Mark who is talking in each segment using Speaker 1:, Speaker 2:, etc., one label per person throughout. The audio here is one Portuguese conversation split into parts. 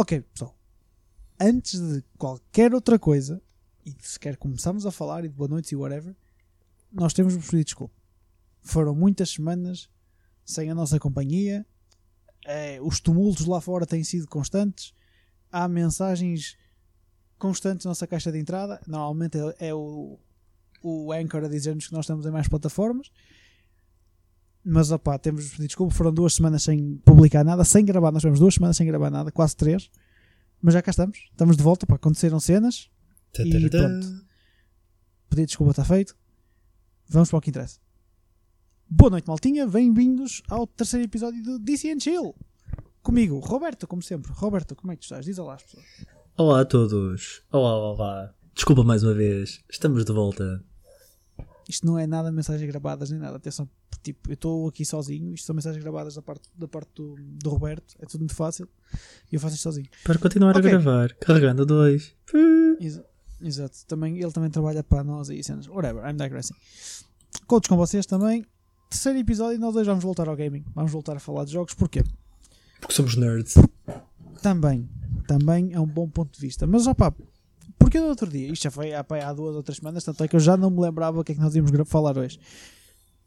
Speaker 1: Ok, pessoal. Antes de qualquer outra coisa, e sequer começarmos a falar e de boa noite e whatever, nós temos de pedir desculpa. Foram muitas semanas sem a nossa companhia, eh, os tumultos lá fora têm sido constantes, há mensagens constantes na nossa caixa de entrada. Normalmente é, é o, o Anchor a dizer-nos que nós estamos em mais plataformas. Mas opá, temos de pedir desculpa. Foram duas semanas sem publicar nada, sem gravar. Nós tivemos duas semanas sem gravar nada, quase três. Mas já cá estamos, estamos de volta. Pá, aconteceram cenas e pronto. Pedir desculpa está feito. Vamos para o que interessa. Boa noite, maltinha. Bem-vindos ao terceiro episódio do DC and Chill. Comigo, Roberto, como sempre. Roberto, como é que tu estás? Diz olá às pessoas.
Speaker 2: Olá a todos. Olá, olá. Desculpa mais uma vez. Estamos de volta.
Speaker 1: Isto não é nada mensagens gravadas nem nada. Atenção, tipo, eu estou aqui sozinho. Isto são mensagens gravadas da parte, da parte do, do Roberto. É tudo muito fácil. E eu faço isto sozinho.
Speaker 2: Para continuar
Speaker 1: Ok.
Speaker 2: a gravar. Carregando dois.
Speaker 1: Exa- Exato. Também, ele também trabalha para nós e cenas. Whatever, I'm digressing. Contos com vocês também. Terceiro episódio e nós hoje vamos voltar ao gaming. Vamos voltar a falar de jogos. Porquê?
Speaker 2: Porque somos nerds.
Speaker 1: Também. Também é um bom ponto de vista. Mas, opá, porque no outro dia, isto já foi há, duas ou três semanas, tanto é que eu já não me lembrava o que é que nós íamos falar hoje.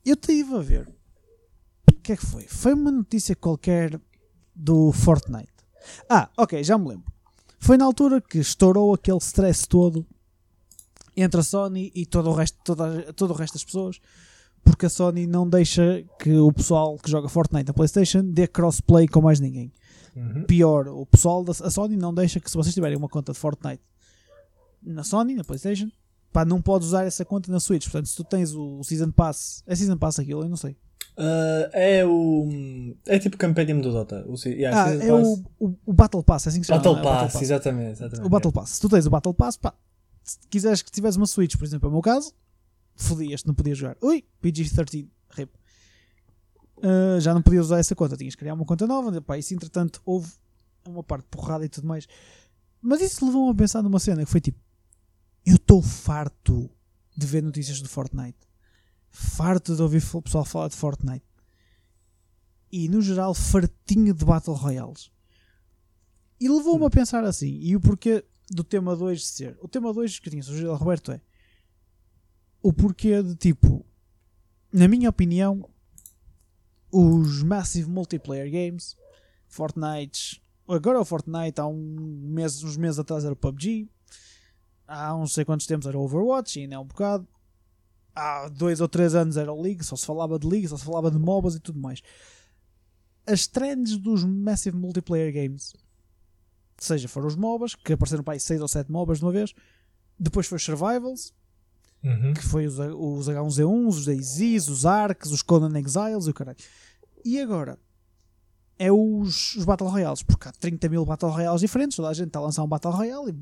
Speaker 1: Eu estive a ver. O que é que foi? Foi uma notícia qualquer do Fortnite. Ah, ok, já me lembro. Foi na altura que estourou aquele stress todo entre a Sony e todo o resto, toda, todo o resto das pessoas, porque a Sony não deixa que o pessoal que joga Fortnite na PlayStation dê crossplay com mais ninguém pior, o pessoal da a Sony não deixa que se vocês tiverem uma conta de Fortnite na Sony, na Playstation, pá, não podes usar essa conta na Switch. Portanto, se tu tens o, Season Pass, é Season Pass aquilo, eu não sei.
Speaker 2: Ah, é o. É tipo Compendium do Dota. O, yeah,
Speaker 1: ah, é
Speaker 2: Pass.
Speaker 1: o, o, o Battle Pass, é assim que se chama.
Speaker 2: Battle
Speaker 1: é? O
Speaker 2: Pass, exatamente. exatamente
Speaker 1: O Battle Pass. Se tu tens o Battle Pass, pá, se quiseres que tivesse uma Switch, por exemplo, é o meu caso, fodias-te, não podias jogar. Ui, PG-13, rip. Ah, já não podias usar essa conta, tinhas que criar uma conta nova. Pá, isso, entretanto, houve uma parte de porrada e tudo mais. Mas isso levou-me a pensar numa cena que foi tipo: eu estou farto de ver notícias do Fortnite, farto de ouvir o pessoal falar de Fortnite e, no geral, fartinho de Battle Royales. E levou-me a pensar assim, e o porquê do tema 2 de ser. O tema 2 que tinha sugerido ao Roberto é o porquê de tipo, na minha opinião, os massive multiplayer games, Fortnite, agora é o Fortnite, há um mês, uns meses atrás era o PUBG, há uns sei quantos tempos era o Overwatch, e ainda é um bocado. Há dois ou três anos era o League, só se falava de League, só se falava de MOBAs e tudo mais. As trends dos massive multiplayer games seja foram os MOBAs, que apareceram para aí 6 ou 7 MOBAs de uma vez, depois foi os Survivals,
Speaker 2: Uhum.
Speaker 1: que foi os, os H1Z1, os DayZs, os Arks, os Conan Exiles e o caralho. E agora é os, os Battle Royales, porque há 30 mil Battle Royales diferentes, toda a gente está a lançar um Battle Royale e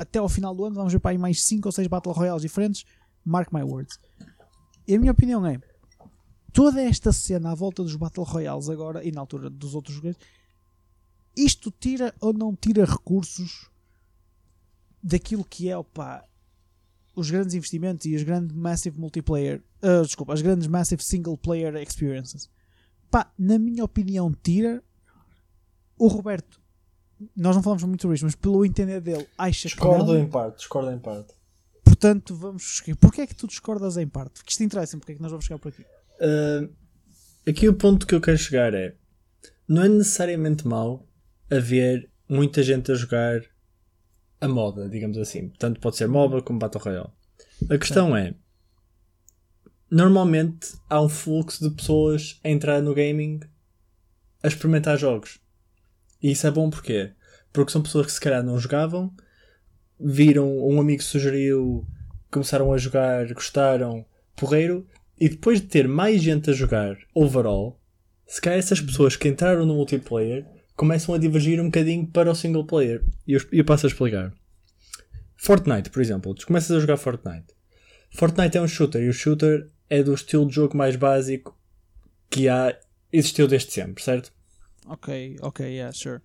Speaker 1: até ao final do ano vamos ver para aí mais 5 ou 6 Battle Royales diferentes, mark my words. E a minha opinião é toda esta cena à volta dos Battle Royales agora e na altura dos outros jogadores, isto tira ou não tira recursos daquilo que é opá, os grandes investimentos e os grandes massive multiplayer, ah, desculpa, as grandes massive single player experiences. Pá, na minha opinião, tira. O Roberto, nós não falamos muito sobre isto, mas pelo entender dele, acha que
Speaker 2: Discordo em parte, discordo em parte.
Speaker 1: Portanto, vamos. Porquê é que tu discordas em parte? Porque isto interessa, porque é que nós vamos chegar por aqui?
Speaker 2: Ah, aqui o ponto que eu quero chegar é: não é necessariamente mau haver muita gente a jogar a moda, digamos assim. Tanto pode ser MOBA como Battle Royale. A questão é: normalmente há um fluxo de pessoas a entrar no gaming a experimentar jogos. E isso é bom porquê? Porque são pessoas que se calhar não jogavam, viram, um amigo sugeriu, começaram a jogar, gostaram, porreiro, e depois de ter mais gente a jogar overall, se calhar essas pessoas que entraram no multiplayer começam a divergir um bocadinho para o single player. E eu, eu passo a explicar. Fortnite, por exemplo, tu começas a jogar Fortnite. Fortnite é um shooter e o shooter é do estilo de jogo mais básico que há, existiu desde sempre, certo?
Speaker 1: Ok, ok, yeah, sure.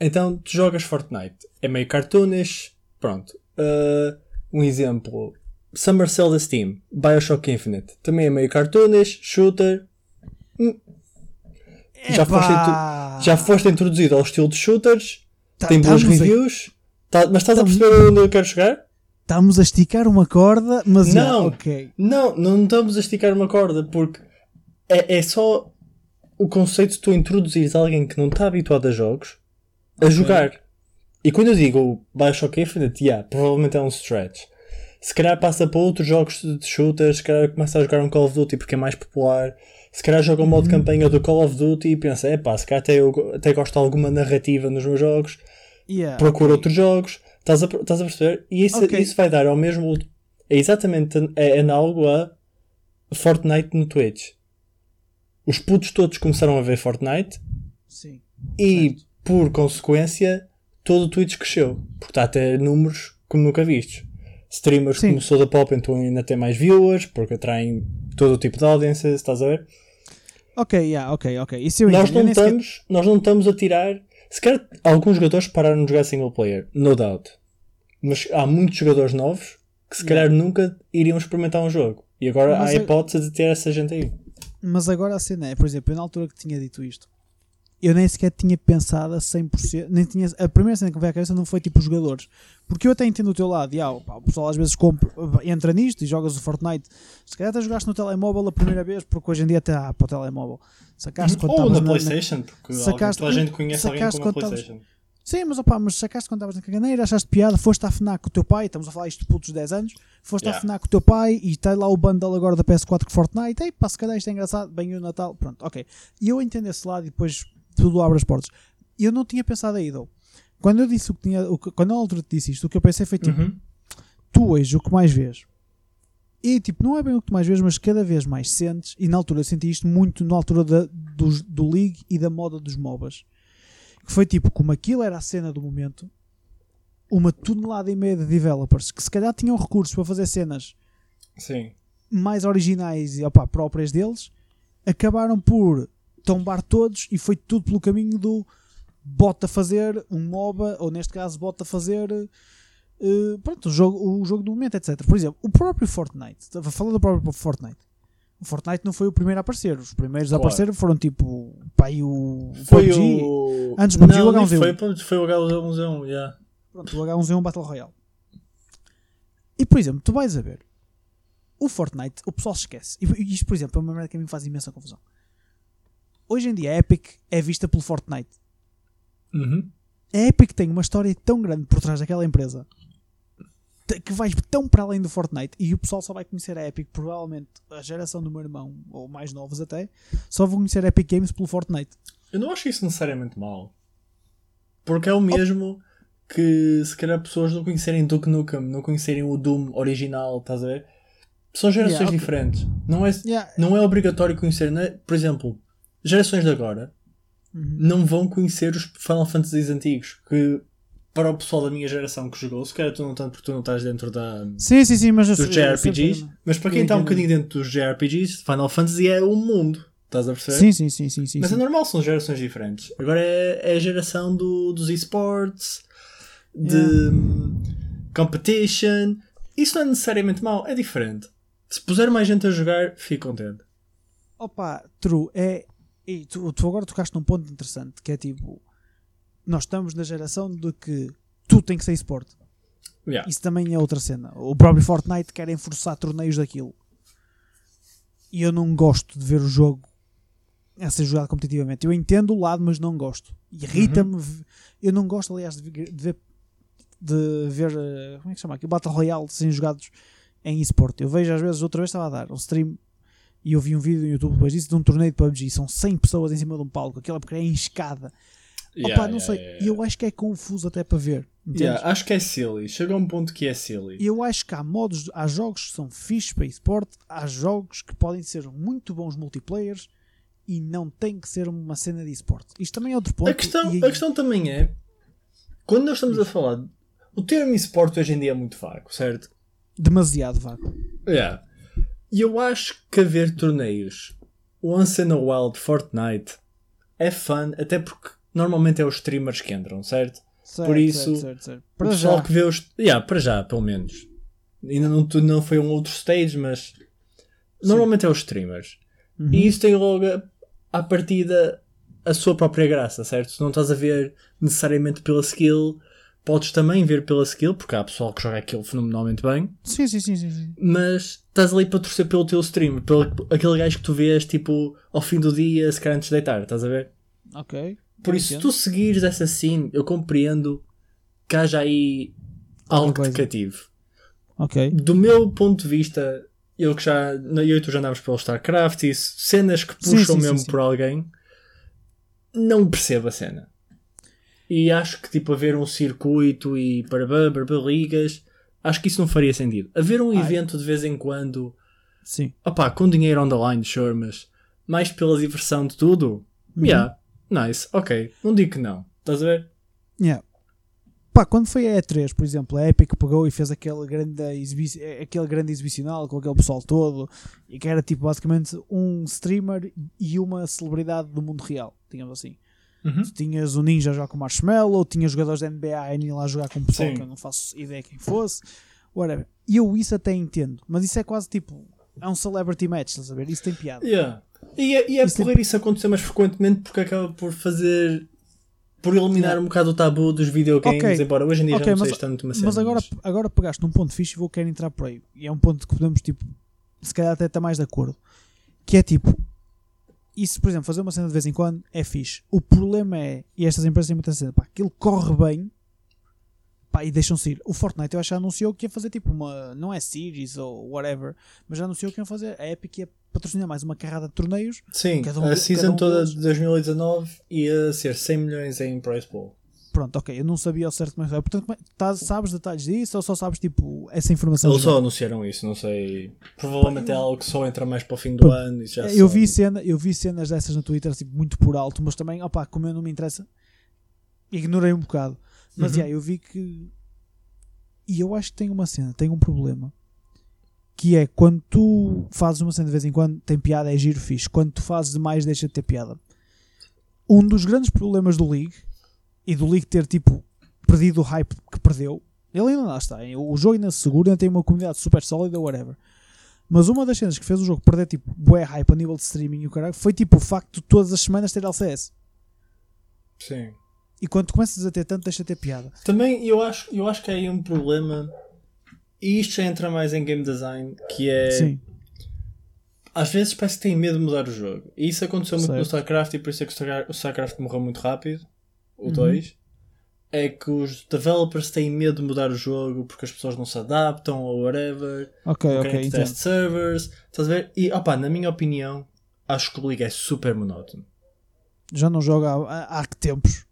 Speaker 2: Então tu jogas Fortnite, é meio cartoonish, pronto. Uh, um exemplo: Summer Cell da Steam, Bioshock Infinite, também é meio cartoonish, shooter. Hum. Já foste, já foste introduzido ao estilo de shooters,
Speaker 1: Tá-
Speaker 2: tem boas
Speaker 1: a-
Speaker 2: reviews, tá- mas estás a
Speaker 1: Estamos-
Speaker 2: perceber onde eu quero chegar?
Speaker 1: Estamos a esticar uma corda, mas já,
Speaker 2: Não.
Speaker 1: ok.
Speaker 2: Não, não estamos a esticar uma corda, porque é, é só o conceito de tu introduzires alguém que não está habituado a jogos a jogar. E quando eu digo Bioshock Infinite, yeah, provavelmente é um stretch. Se calhar passa para outros jogos de shooters, se calhar começa a jogar um Call of Duty porque é mais popular. Se calhar joga um modo de campanha do Call of Duty e pensa, é pá, se calhar até, eu, até gosto de alguma narrativa nos meus jogos
Speaker 1: Yeah,
Speaker 2: procura
Speaker 1: ok.
Speaker 2: outros jogos, estás a, estás a perceber? E isso,
Speaker 1: Ok.
Speaker 2: isso vai dar ao mesmo. É exatamente é análogo a Fortnite no Twitch. Os putos todos começaram a ver Fortnite
Speaker 1: Sim.
Speaker 2: e, por consequência, todo o Twitch cresceu. Porque está a ter números como nunca vistos. Streamers
Speaker 1: Sim.
Speaker 2: como Soda Pop então ainda têm mais viewers porque atraem todo o tipo de audiências, estás a ver?
Speaker 1: Ok, yeah, ok, ok. Isso eu
Speaker 2: nós.
Speaker 1: Eu
Speaker 2: não, estamos, nós não estamos a tirar. Se calhar alguns jogadores pararam de jogar single player, no doubt. Mas há muitos jogadores novos que se calhar nunca iriam experimentar um jogo. E agora
Speaker 1: Mas
Speaker 2: há a hipótese de ter essa gente aí.
Speaker 1: Mas agora a cena é, por exemplo, eu na altura que tinha dito isto, eu nem sequer tinha pensado a 100%, nem tinha, a primeira cena que me veio à cabeça não foi tipo os jogadores, porque eu até entendo o teu lado, e, ah, pá, o pessoal às vezes compra, entra nisto e jogas o Fortnite, se calhar até jogaste no telemóvel a primeira vez, porque hoje em dia até há para o telemóvel, sacaste quando
Speaker 2: Ou na Playstation, porque
Speaker 1: Sacaste-
Speaker 2: alguém- toda a gente conhece alguém com uma Playstation.
Speaker 1: Sim, mas opá, mas sacaste quando estavas na caganeira, achaste piada, foste à FNAC com o teu pai, estamos a falar isto de putos de 10 anos, foste à
Speaker 2: Yeah.
Speaker 1: FNAC com o teu pai e está lá o bundle agora da PS4 com Fortnite, ei pá, se calhar isto é engraçado, bem o Natal, pronto, ok. E eu entendo esse lado e depois tudo abre as portas. Eu não tinha pensado aí, though. Quando eu disse o que tinha, o que- quando a altura te disse isto, o que eu pensei foi tipo,
Speaker 2: Uhum.
Speaker 1: tu hoje o que mais vês. E tipo, não é bem o que mais vês, mas cada vez mais sentes, e na altura eu senti isto muito na altura da, dos- do League e da moda dos MOBAs. Que foi tipo, como aquilo era a cena do momento, uma tonelada e meia de developers que se calhar tinham recursos para fazer cenas
Speaker 2: Sim.
Speaker 1: mais originais e opá, próprias deles, acabaram por tombar todos e foi tudo pelo caminho do bota fazer um MOBA, ou neste caso bota fazer eh, pronto, o, jogo, o jogo do momento, etc. Por exemplo, o próprio Fortnite, estava falando do próprio Fortnite. O Fortnite não foi o primeiro a aparecer, os primeiros a
Speaker 2: Claro.
Speaker 1: aparecer foram tipo e o
Speaker 2: Foi
Speaker 1: PUBG,
Speaker 2: o.
Speaker 1: Antes do PUBG, o
Speaker 2: nem
Speaker 1: H1Z1.
Speaker 2: foi, pronto, foi o H1Z1, yeah.
Speaker 1: Pronto, o H1Z1 Battle Royale. E por exemplo, tu vais a ver o Fortnite, o pessoal se esquece. E isto, por exemplo, é uma merda que a mim faz imensa confusão. Hoje em dia, a Epic é vista pelo Fortnite.
Speaker 2: Uhum.
Speaker 1: A Epic tem uma história tão grande por trás daquela empresa que vai tão para além do Fortnite e o pessoal só vai conhecer a Epic, provavelmente a geração do meu irmão, ou mais novos até, só vão conhecer a Epic Games pelo Fortnite.
Speaker 2: Eu não acho isso necessariamente mal. Porque é o mesmo que se calhar pessoas não conhecerem Duke Nukem, não conhecerem o Doom original, estás a ver? São gerações
Speaker 1: Yeah, ok.
Speaker 2: diferentes. Não é,
Speaker 1: Yeah.
Speaker 2: não é obrigatório conhecer, é? por exemplo, gerações de agora
Speaker 1: Uhum.
Speaker 2: não vão conhecer os Final Fantasies antigos. Que para o pessoal da minha geração que jogou, se calhar tu não tanto porque tu não estás dentro da,
Speaker 1: Sim, sim, sim, mas
Speaker 2: dos
Speaker 1: eu
Speaker 2: JRPGs, mas para quem está um bocadinho dentro dos JRPGs, Final Fantasy é um mundo. Estás a perceber?
Speaker 1: Sim, sim, sim, sim, sim,
Speaker 2: Mas
Speaker 1: sim.
Speaker 2: é normal, são gerações diferentes. Agora é, é a geração do, dos esportes, de
Speaker 1: Yeah.
Speaker 2: competition. Isso não é necessariamente mau, é diferente. Se puser mais gente a jogar, fico contente.
Speaker 1: Opa, true, é. E tu, tu agora tocaste num ponto interessante que é tipo. Nós estamos na geração de que tudo tem que ser esporte.
Speaker 2: Yeah.
Speaker 1: Isso também é outra cena. O próprio Fortnite querem forçar torneios daquilo. E eu não gosto de ver o jogo a ser jogado competitivamente. Eu entendo o lado, mas não gosto. Irrita-me. v- Eu não gosto, aliás, de ver, de ver, eh, como é que chama aqui? Battle Royale serem jogados em esporte. Eu vejo às vezes, outra vez estava a dar um stream e eu vi um vídeo no YouTube depois disso de um torneio de PUBG. São 100 pessoas em cima de um palco. Aquilo é porque é em escada. Opa, não sei. E eu acho que é confuso até para ver.
Speaker 2: Yeah, acho que é silly. Chega a um ponto que é silly.
Speaker 1: Eu acho que há modos, há jogos que são fixes para esporte, há jogos que podem ser muito bons multiplayers e não tem que ser uma cena de esporte. Isto também é outro ponto.
Speaker 2: A questão,
Speaker 1: e-
Speaker 2: a questão também é quando nós estamos a falar, o termo esporte hoje em dia é muito vago, certo?
Speaker 1: Demasiado vago.
Speaker 2: Yeah. E eu acho que haver torneios once in a while de Fortnite é fun, até porque normalmente é os streamers que entram, certo?
Speaker 1: Certo,
Speaker 2: Por isso,
Speaker 1: certo, certo,
Speaker 2: o pessoal
Speaker 1: já.
Speaker 2: que vê os. Yeah, para já, pelo menos. Ainda não, não foi um outro stage, mas normalmente é os streamers.
Speaker 1: Uhum.
Speaker 2: E isso tem logo a- à partida a sua própria graça, certo? Se não estás a ver necessariamente pela skill, podes também ver pela skill, porque há pessoal que joga aquilo fenomenalmente bem,
Speaker 1: Sim, sim, sim, sim. sim.
Speaker 2: mas estás ali para torcer pelo teu stream, pelo aquele gajo que tu vês tipo ao fim do dia, se calhar antes de deitar, estás a ver?
Speaker 1: Ok.
Speaker 2: Por isso, se tu seguires essa scene, eu compreendo que haja aí algo que te cative.
Speaker 1: Ok.
Speaker 2: Do meu ponto de vista, eu que já, eu e tu já andámos pelo StarCraft e cenas que
Speaker 1: Sim,
Speaker 2: puxam
Speaker 1: sim, sim,
Speaker 2: mesmo
Speaker 1: sim.
Speaker 2: por alguém, não percebo a cena. E acho que tipo haver um circuito e para para ligas, acho que isso não faria sentido. Haver um
Speaker 1: Ai.
Speaker 2: evento de vez em quando,
Speaker 1: Sim.
Speaker 2: opá, com dinheiro on the line, sure, mas mais pela diversão de tudo,
Speaker 1: Uhum.
Speaker 2: yeah, nice, ok, não digo que não, estás a ver?
Speaker 1: Yeah. Pá, quando foi a E3, por exemplo, a Epic pegou e fez aquele grande, exibi aquele grande exibicional com aquele pessoal todo e que era tipo basicamente um streamer e uma celebridade do mundo real, digamos assim.
Speaker 2: Uhum.
Speaker 1: Tu tinhas o Ninja jogar com o Marshmallow, tinhas jogadores da NBA a irem lá jogar com o pessoal
Speaker 2: Sim.
Speaker 1: que eu não faço ideia quem fosse, whatever. E eu isso até entendo, mas isso é quase tipo, é um celebrity match, estás a ver? Isso tem piada.
Speaker 2: Yeah. E é, e é
Speaker 1: Isso
Speaker 2: porreiro isso acontecer mais frequentemente porque acaba por fazer. por eliminar
Speaker 1: Yeah.
Speaker 2: um bocado o tabu dos videogames,
Speaker 1: Ok.
Speaker 2: embora hoje em dia
Speaker 1: Ok,
Speaker 2: já não
Speaker 1: mas-
Speaker 2: seja tanto uma cena.
Speaker 1: Mas agora, agora pegaste num ponto fixe e vou querer entrar por aí. E é um ponto que podemos, tipo, se calhar até estar mais de acordo. Que é tipo, isso, por exemplo, fazer uma cena de vez em quando é fixe. O problema é, e estas empresas têm muita cena, pá, aquilo corre bem pá, e deixam-se ir. O Fortnite eu acho que anunciou que ia fazer tipo uma, não é series ou whatever, mas já anunciou que ia fazer, a Epic ia patrocinar mais uma carrada de torneios.
Speaker 2: Sim,
Speaker 1: um-
Speaker 2: a season
Speaker 1: um
Speaker 2: toda de 2019 ia ser 100 milhões em prize pool.
Speaker 1: Pronto, ok, eu não sabia ao certo é era. Portanto, é- tá- sabes detalhes disso ou só sabes tipo essa informação?
Speaker 2: Eles só anunciaram isso, não sei. Provavelmente é algo que só entra mais para o fim do
Speaker 1: Pronto.
Speaker 2: ano. E já
Speaker 1: É, eu
Speaker 2: só-
Speaker 1: vi, cena, eu vi cenas dessas no Twitter tipo, muito por alto, mas também, opá, como eu não me interessa, ignorei um bocado. Mas
Speaker 2: Uhum.
Speaker 1: yeah, eu vi que. E eu acho que tem uma cena, tem um problema. Que é quando tu fazes uma cena de vez em quando, tem piada, é giro fixe. Quando tu fazes demais, deixa de ter piada. Um dos grandes problemas do League e do League ter tipo perdido o hype que perdeu, ele ainda lá está. O jogo ainda se segura, ainda tem uma comunidade super sólida, whatever. Mas uma das cenas que fez o jogo perder tipo bué hype a nível de streaming e o caralho foi tipo o facto de todas as semanas ter LCS.
Speaker 2: Sim.
Speaker 1: E quando tu começas a ter tanto, deixa de ter piada.
Speaker 2: Também eu acho, eu acho que há aí um problema. E isto já entra mais em game design, que é.
Speaker 1: Sim.
Speaker 2: Às vezes parece que têm medo de mudar o jogo. E isso aconteceu muito no
Speaker 1: Certo.
Speaker 2: StarCraft e por isso é que o Star- o StarCraft morreu muito rápido. O
Speaker 1: Uhum.
Speaker 2: 2. É que os developers têm medo de mudar o jogo porque as pessoas não se adaptam ou whatever.
Speaker 1: Ok, ok, entendo.
Speaker 2: test servers. Estás a ver? E opá, na minha opinião, acho que o League é super monótono.
Speaker 1: Já não joga há, há, há que tempos.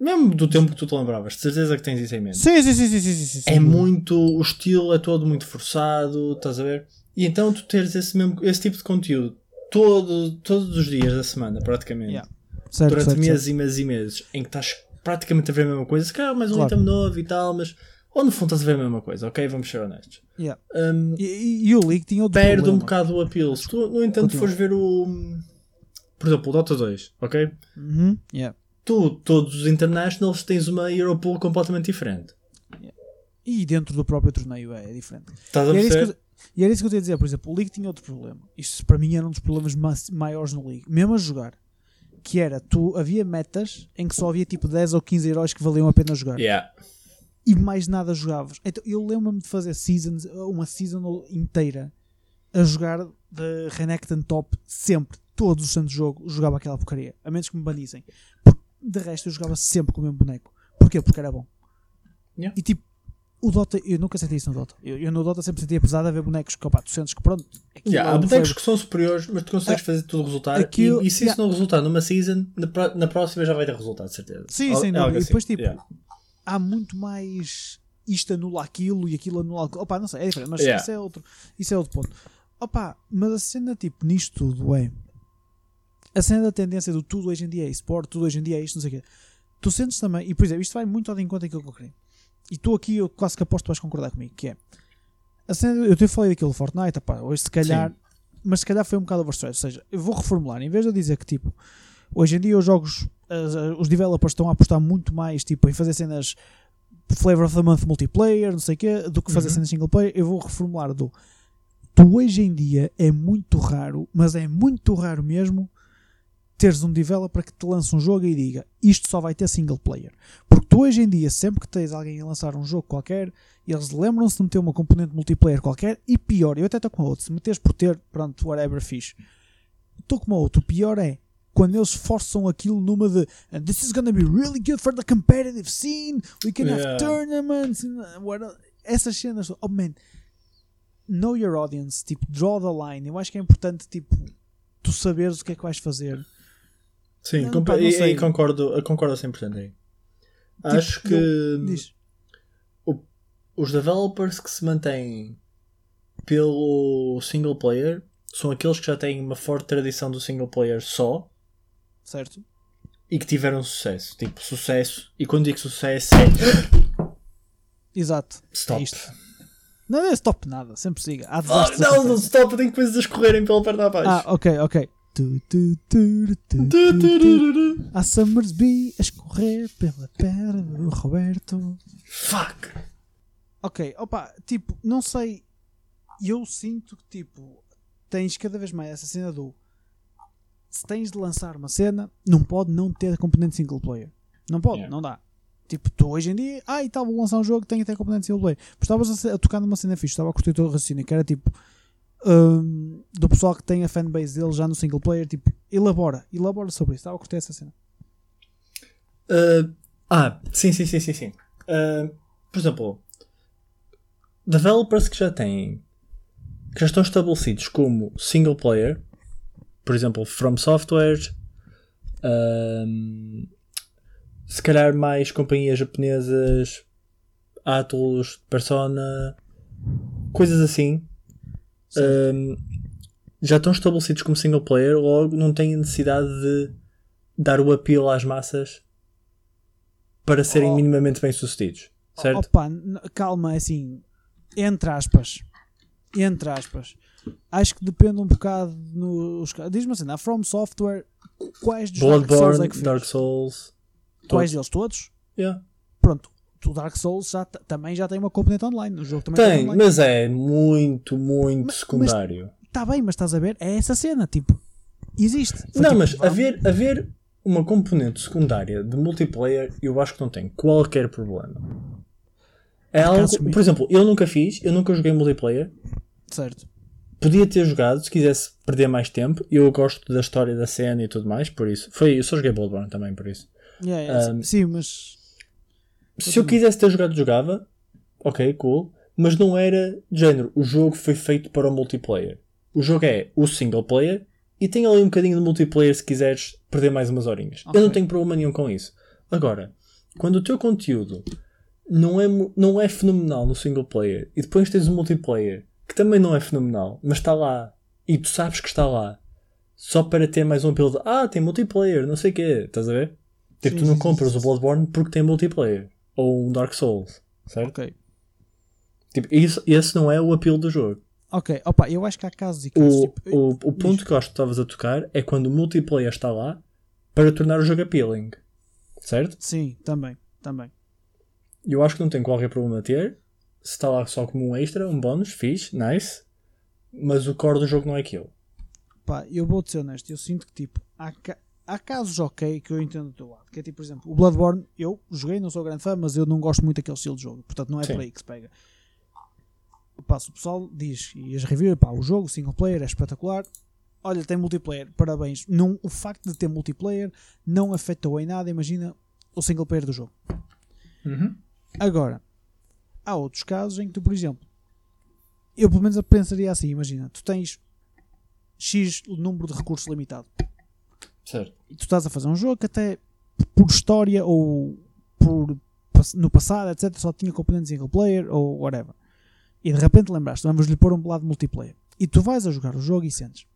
Speaker 2: Mesmo do tempo que tu te lembravas, de certeza que tens isso em mente.
Speaker 1: Sim, sim, sim, sim, sim, sim, sim.
Speaker 2: é muito. O estilo é todo muito forçado, estás a ver? E então tu teres esse, mesmo, esse tipo de conteúdo todo, todos os dias da semana, praticamente,
Speaker 1: Yeah. Certo,
Speaker 2: durante
Speaker 1: certo,
Speaker 2: meses
Speaker 1: certo.
Speaker 2: e meses e meses, em que estás praticamente a ver a mesma coisa, se calhar mais um
Speaker 1: Claro.
Speaker 2: item novo e tal, mas. Ou no fundo estás a ver a mesma coisa, ok? Vamos ser honestos.
Speaker 1: Yeah.
Speaker 2: Um,
Speaker 1: E, e- o League tinha outro
Speaker 2: perde um
Speaker 1: problema.
Speaker 2: bocado o appeal. Se tu, no entanto,
Speaker 1: Continua.
Speaker 2: fores ver o. Por exemplo, o Dota 2, ok?
Speaker 1: Uhum, yeah.
Speaker 2: Tu, todos os internationals, tens uma Hero Pool completamente diferente.
Speaker 1: E dentro do próprio torneio é, é diferente.
Speaker 2: Estás a
Speaker 1: E era, isso que
Speaker 2: perceber?
Speaker 1: eu, e era isso que eu te ia dizer, por exemplo, o League tinha outro problema. Isto para mim era um dos problemas ma- maiores no League, mesmo a jogar. Que era, tu havia metas em que só havia tipo 10 ou 15 heróis que valiam a pena jogar.
Speaker 2: Yeah.
Speaker 1: E mais nada jogavas. Então eu lembro-me de fazer seasons, uma season inteira a jogar de Renekton Top sempre, todos os santos jogo, jogava aquela porcaria. A menos que me banissem. Porque de resto eu jogava sempre com o mesmo boneco. Porquê? Porque era bom.
Speaker 2: Yeah.
Speaker 1: E tipo, o Dota, eu nunca senti isso no Dota. Eu, eu no Dota sempre sentia pesado a ver bonecos que, opa, tu sentes que pronto.
Speaker 2: Yeah,
Speaker 1: é
Speaker 2: há bonecos
Speaker 1: flavor.
Speaker 2: que são superiores, mas tu consegues
Speaker 1: Ah,
Speaker 2: fazer tudo resultar.
Speaker 1: aquilo-
Speaker 2: e, e se
Speaker 1: yeah.
Speaker 2: isso não resultar numa season, na, na próxima já vai ter resultado, de certeza.
Speaker 1: Sim,
Speaker 2: é
Speaker 1: dúvida.
Speaker 2: algo
Speaker 1: E depois,
Speaker 2: assim.
Speaker 1: tipo,
Speaker 2: Yeah.
Speaker 1: há muito mais isto anula aquilo e aquilo anula aquilo. Opa, não sei, é diferente, mas isso, é outro, isso é outro ponto. Opa, mas a cena tipo nisto tudo é a cena da tendência do tudo hoje em dia é esporte, tudo hoje em dia é isto, não sei o quê. Tu sentes também, e por exemplo, isto vai muito ao de encontro aquilo que eu queria. E tu aqui eu quase que aposto que vais concordar comigo, que é a cena, eu te falei daquilo do Fortnite, opá, hoje se calhar,
Speaker 2: Sim.
Speaker 1: mas se calhar foi um bocado overstressed, ou seja, eu vou reformular, em vez de eu dizer que tipo, hoje em dia os jogos, os developers estão a apostar muito mais tipo, em fazer cenas Flavor of the Month multiplayer, não sei o quê, do que fazer
Speaker 2: Uhum.
Speaker 1: cenas single player, eu vou reformular do tu hoje em dia é muito raro, mas é muito raro mesmo teres um developer que te lance um jogo e diga isto só vai ter single player. Porque tu hoje em dia, sempre que tens alguém a lançar um jogo qualquer, eles lembram-se de meter uma componente multiplayer qualquer e pior, eu até estou com a outra, se meteres por ter, pronto, whatever, fixe. Estou com a outra, o pior é quando eles forçam aquilo numa de and this is gonna be really good for the competitive scene, we can
Speaker 2: Yeah.
Speaker 1: have tournaments, what- essas cenas, oh man, know your audience, tipo, draw the line. Eu acho que é importante, tipo, tu saberes o que é que vais fazer.
Speaker 2: Sim,
Speaker 1: Não, pá, não
Speaker 2: e,
Speaker 1: sei.
Speaker 2: e concordo, concordo 100% aí. Acho que
Speaker 1: diz.
Speaker 2: os developers que se mantêm pelo single player são aqueles que já têm uma forte tradição do single player só
Speaker 1: Certo?
Speaker 2: e que tiveram sucesso. Tipo, sucesso. E quando digo sucesso é
Speaker 1: Exato.
Speaker 2: stop.
Speaker 1: É isto. Não é stop nada, sempre siga. Há desastres
Speaker 2: não, não stop, tem coisas a escorrerem pela perna abaixo.
Speaker 1: Ah, ok, ok. Tu, tu, tu. Há Summersby a escorrer pela perna do Roberto.
Speaker 2: Fuck.
Speaker 1: Ok, opa, tipo, não sei. Eu sinto que, tipo, tens cada vez mais essa cena do. Se tens de lançar uma cena, não pode não ter componente single player. Não pode,
Speaker 2: Yeah.
Speaker 1: não dá. Tipo, tu hoje em dia, ah, e tal, vou lançar um jogo que tem ter componente single player. Mas estavas a, a tocar numa cena fixe, estava a curtir o teu raciocínio, que era tipo. Hum, do pessoal que tem a fanbase dele já no single player, tipo, elabora, elabora sobre isso. Estava a curtir essa cena.
Speaker 2: Uh, ah, sim, sim, sim, sim, sim. Uh, por exemplo, developers que já têm que já estão estabelecidos como single player, por exemplo, From Software, um, se calhar mais companhias japonesas, Atlus, Persona, coisas assim. Um, já estão estabelecidos como single player, logo não têm necessidade de dar o apelo às massas para serem
Speaker 1: Oh.
Speaker 2: minimamente bem sucedidos. Certo?
Speaker 1: Opa, calma, é assim, entre aspas, entre aspas, acho que depende um bocado nos. Diz-me assim, na From Software, quais dos Dark Souls
Speaker 2: Bloodborne,
Speaker 1: é que fez?
Speaker 2: Dark Souls.
Speaker 1: Quais
Speaker 2: todos.
Speaker 1: deles? Todos?
Speaker 2: Yeah.
Speaker 1: Pronto, o Dark Souls já também já tem uma componente online. O jogo também tem,
Speaker 2: Tem,
Speaker 1: online.
Speaker 2: mas é muito, muito
Speaker 1: Mas-
Speaker 2: secundário.
Speaker 1: Está bem, mas estás a ver? É essa cena, tipo, existe. Foi
Speaker 2: não,
Speaker 1: tipo,
Speaker 2: mas
Speaker 1: vamos-
Speaker 2: haver, haver uma componente secundária de multiplayer, eu acho que não tem qualquer problema. É algo,
Speaker 1: mesmo.
Speaker 2: por exemplo, eu nunca fiz, eu nunca joguei multiplayer.
Speaker 1: Certo.
Speaker 2: Podia ter jogado se quisesse perder mais tempo. Eu gosto da história da cena e tudo mais, por isso. Foi, eu só joguei Bloodborne também, por isso.
Speaker 1: Yeah, yeah,
Speaker 2: Um,
Speaker 1: sim, mas.
Speaker 2: Se eu quisesse ter jogado, jogava. Ok, cool. Mas não era de género. O jogo foi feito para o multiplayer. O jogo é o single player e tem ali um bocadinho de multiplayer se quiseres perder mais umas horinhas. Eu não tenho problema nenhum com isso. Agora, quando o teu conteúdo não é, não é fenomenal no single player e depois tens o multiplayer que também não é fenomenal, mas está lá e tu sabes que está lá só para ter mais um apelo de ah, tem multiplayer, não sei o quê, estás a ver? Tipo,
Speaker 1: Sim,
Speaker 2: tu não
Speaker 1: sim,
Speaker 2: compras
Speaker 1: sim,
Speaker 2: o. Bloodborne porque tem multiplayer ou um Dark Souls, certo?
Speaker 1: Ok.
Speaker 2: Tipo, isso, esse não é o apelo do jogo.
Speaker 1: Ok, opa, eu acho que há casos e casos.
Speaker 2: O,
Speaker 1: tipo,
Speaker 2: o, o ponto que eu acho que estavas a tocar é quando o multiplayer está lá para tornar o jogo appealing, certo?
Speaker 1: Sim, também, também.
Speaker 2: Eu acho que não tem qualquer problema ter. Se está lá só como um extra, um bónus, fixe, nice. Mas o core do jogo não é aquilo.
Speaker 1: Pá, eu vou-te ser honesto, eu sinto que tipo, há, ca- há casos ok que eu entendo do teu lado. Que é tipo, por exemplo, o Bloodborne, eu joguei, não sou grande fã, mas eu não gosto muito daquele estilo de jogo. Portanto, não é
Speaker 2: Sim.
Speaker 1: por aí que se pega. Pá, o pessoal diz, e as reviews, pá, o jogo single player é espetacular. Olha, tem multiplayer, parabéns. Não, o facto de ter multiplayer não afetou em nada, imagina o single player do jogo. Agora, há outros casos em que tu, por exemplo, eu pelo menos pensaria assim: imagina, tu tens X número de recursos limitado
Speaker 2: Certo.
Speaker 1: e tu estás a fazer um jogo que até por história ou por no passado, etc., só tinha componente single player ou whatever. E de repente lembraste, vamos lhe pôr um lado multiplayer. E tu vais a jogar o jogo e sentes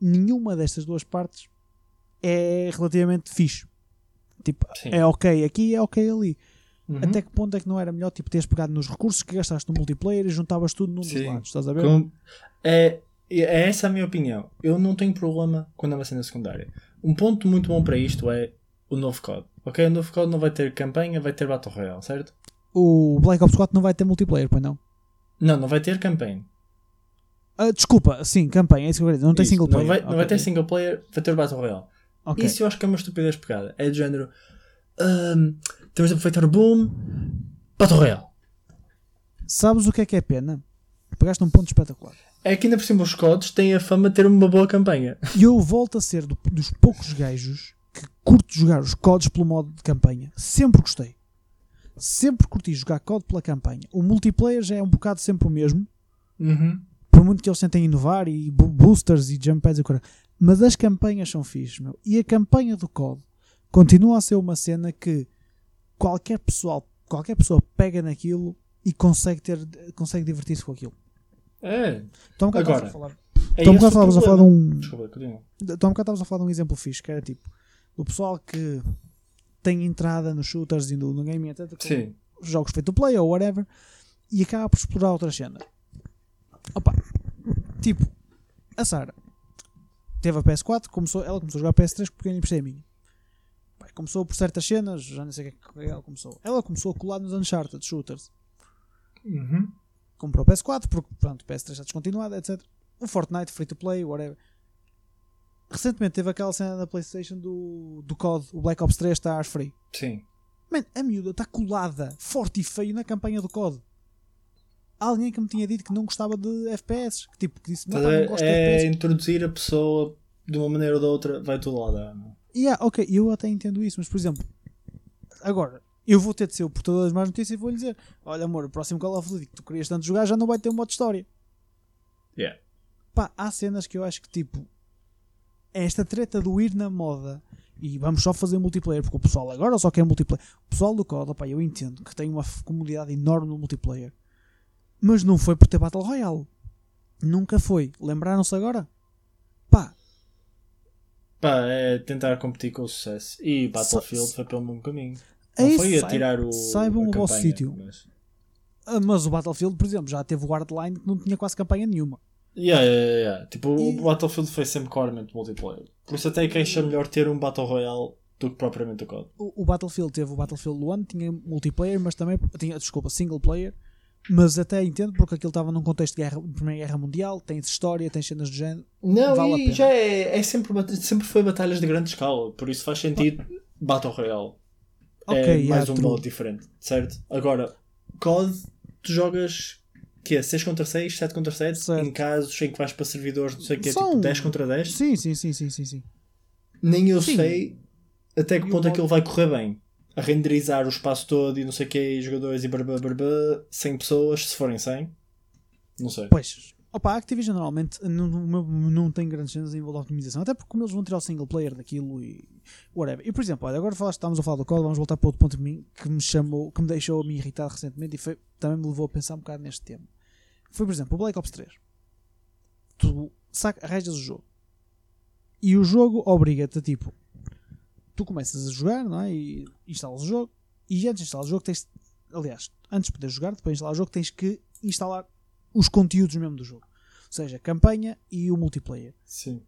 Speaker 1: nenhuma destas duas partes é relativamente fixe. Tipo,
Speaker 2: Sim.
Speaker 1: é ok aqui, é ok ali.
Speaker 2: Uhum.
Speaker 1: Até que ponto é que não era melhor tipo, teres pegado nos recursos que gastaste no multiplayer e juntavas tudo num dos
Speaker 2: Sim.
Speaker 1: lados? Estás a ver?
Speaker 2: Com- É, é essa a minha opinião. Eu não tenho problema quando é uma cena secundária. Um ponto muito bom para isto é o novo code. Ok, o novo code não vai ter campanha, vai ter Battle Royale, certo?
Speaker 1: O Black Ops 4 não vai ter multiplayer, pois não?
Speaker 2: Não, não vai ter campanha.
Speaker 1: Ah, desculpa, sim, campanha, é isso que eu queria dizer. Não tem
Speaker 2: Isso,
Speaker 1: single player.
Speaker 2: Não vai, não vai ter single player, vai ter Battle Royale.
Speaker 1: Ok.
Speaker 2: Isso eu acho que é uma estupidez pegada. É do género. ahm, temos de aproveitar o boom. Battle Royale.
Speaker 1: Sabes o que é que é pena? Pegaste um ponto espetacular.
Speaker 2: É que ainda por cima os CODs têm a fama de ter uma boa campanha.
Speaker 1: E eu volto a ser do- dos poucos gajos que curto jogar os CODs pelo modo de campanha. Sempre gostei. Sempre curti jogar COD pela campanha. O multiplayer já é um bocado sempre o mesmo.
Speaker 2: Uhum.
Speaker 1: Por muito que eles tentem inovar e bo- boosters e jump pads e coisa. Mas as campanhas são fixes, meu. E a campanha do COD continua a ser uma cena que qualquer pessoal, qualquer pessoa pega naquilo e consegue, ter, consegue divertir-se com aquilo.
Speaker 2: É.
Speaker 1: Então,
Speaker 2: Agora,
Speaker 1: a falar,
Speaker 2: É
Speaker 1: então, um
Speaker 2: esse
Speaker 1: bocado
Speaker 2: o
Speaker 1: estavas a falar de um.
Speaker 2: Desculpa, continua.
Speaker 1: Então, bocado estavas a falar de um exemplo fixe, que era tipo do pessoal que tem entrada nos shooters e no, no gaming, etc.
Speaker 2: Sim.
Speaker 1: jogos free to play ou whatever, e acaba por explorar outras cenas. Opa, tipo, a Sara teve a PS4, começou, ela começou a jogar PS3 porque eu emprestei a. Pá, Começou por certas cenas, já não sei o que é que ela começou. Ela começou a colar nos Uncharted shooters.
Speaker 2: Uhum.
Speaker 1: Comprou o PS4 porque, pronto, o PS3 está descontinuado, etc. O Fortnite, free to play, whatever. Recentemente teve aquela cena da PlayStation do, do COD, o Black Ops 3 está às free.
Speaker 2: Sim.
Speaker 1: Man, a miúda está colada, forte e feio na campanha do COD. Há alguém que me tinha dito que não gostava de FPS. Que tipo, que disse, não, não gosto de
Speaker 2: é
Speaker 1: FPS.
Speaker 2: introduzir a pessoa de uma maneira ou de outra, vai tudo lá dar. não?
Speaker 1: E yeah, ok, eu até entendo isso, mas por exemplo, agora, eu vou ter de ser o portador das más notícias e vou-lhe dizer: Olha, amor, o próximo Call of Duty que tu querias tanto jogar já não vai ter um modo de história.
Speaker 2: Yeah.
Speaker 1: Pá, há cenas que eu acho que tipo, esta treta do ir na moda e vamos só fazer multiplayer, porque o pessoal agora só quer multiplayer. O pessoal do COD, pá, eu entendo que tem uma comunidade enorme no multiplayer, mas não foi por ter Battle Royale. Nunca foi. Lembraram-se agora? Pá,
Speaker 2: Pá, é tentar competir com o sucesso. E Battlefield foi pelo mesmo caminho.
Speaker 1: É
Speaker 2: Não
Speaker 1: isso,
Speaker 2: foi a tirar o.
Speaker 1: saibam o vosso sítio.
Speaker 2: Mas...
Speaker 1: Ah, Mas o Battlefield, por exemplo, já teve o Hardline que não tinha quase campanha nenhuma.
Speaker 2: Yeah, yeah, yeah. Tipo,
Speaker 1: E-
Speaker 2: o Battlefield foi sempre claramente multiplayer. Por isso até que acha melhor ter um Battle Royale do que propriamente o COD.
Speaker 1: O, o Battlefield teve o Battlefield 1, tinha multiplayer, mas também tinha, desculpa, single player. Mas até entendo porque aquilo estava num contexto de, guerra, de Primeira Guerra Mundial, tem história, tem cenas do género.
Speaker 2: Não,
Speaker 1: Vale
Speaker 2: e já é, é sempre, sempre foi batalhas de grande escala, por isso faz sentido Battle Royale. É
Speaker 1: yeah,
Speaker 2: mais um
Speaker 1: true.
Speaker 2: modo diferente, certo? Agora, COD, tu jogas que é 6 contra 6, 7 contra 7,
Speaker 1: Certo.
Speaker 2: em casos em que vais para servidores, não sei o que,
Speaker 1: São-
Speaker 2: tipo 10 contra 10.
Speaker 1: Sim, sim, sim, sim, sim, sim.
Speaker 2: Nem eu
Speaker 1: Sim.
Speaker 2: sei até que
Speaker 1: E
Speaker 2: ponto
Speaker 1: modo-
Speaker 2: aquilo vai correr bem. A renderizar o espaço todo e não sei o que, jogadores e barba, barba, 100 pessoas, se forem 100. Não sei.
Speaker 1: Pois, opa, a Activision normalmente não, não, não tem grandes cenas em envolver optimização, até porque como eles vão tirar o single player daquilo e whatever. E por exemplo, olha, agora falaste, estamos a falar do código, vamos voltar para outro ponto de mim que me chamou, que me deixou me irritar recentemente e foi, também me levou a pensar um bocado neste tema. Foi, por exemplo, o Black Ops 3. Tu saca, arranjas o jogo e o jogo obriga-te a tipo, tu começas a jogar, não é? E instalas o jogo e antes de instalar o jogo tens, aliás, antes de poder jogar, depois de instalar o jogo, tens que instalar os conteúdos mesmo do jogo. Ou seja, a campanha e o multiplayer.
Speaker 2: Sim.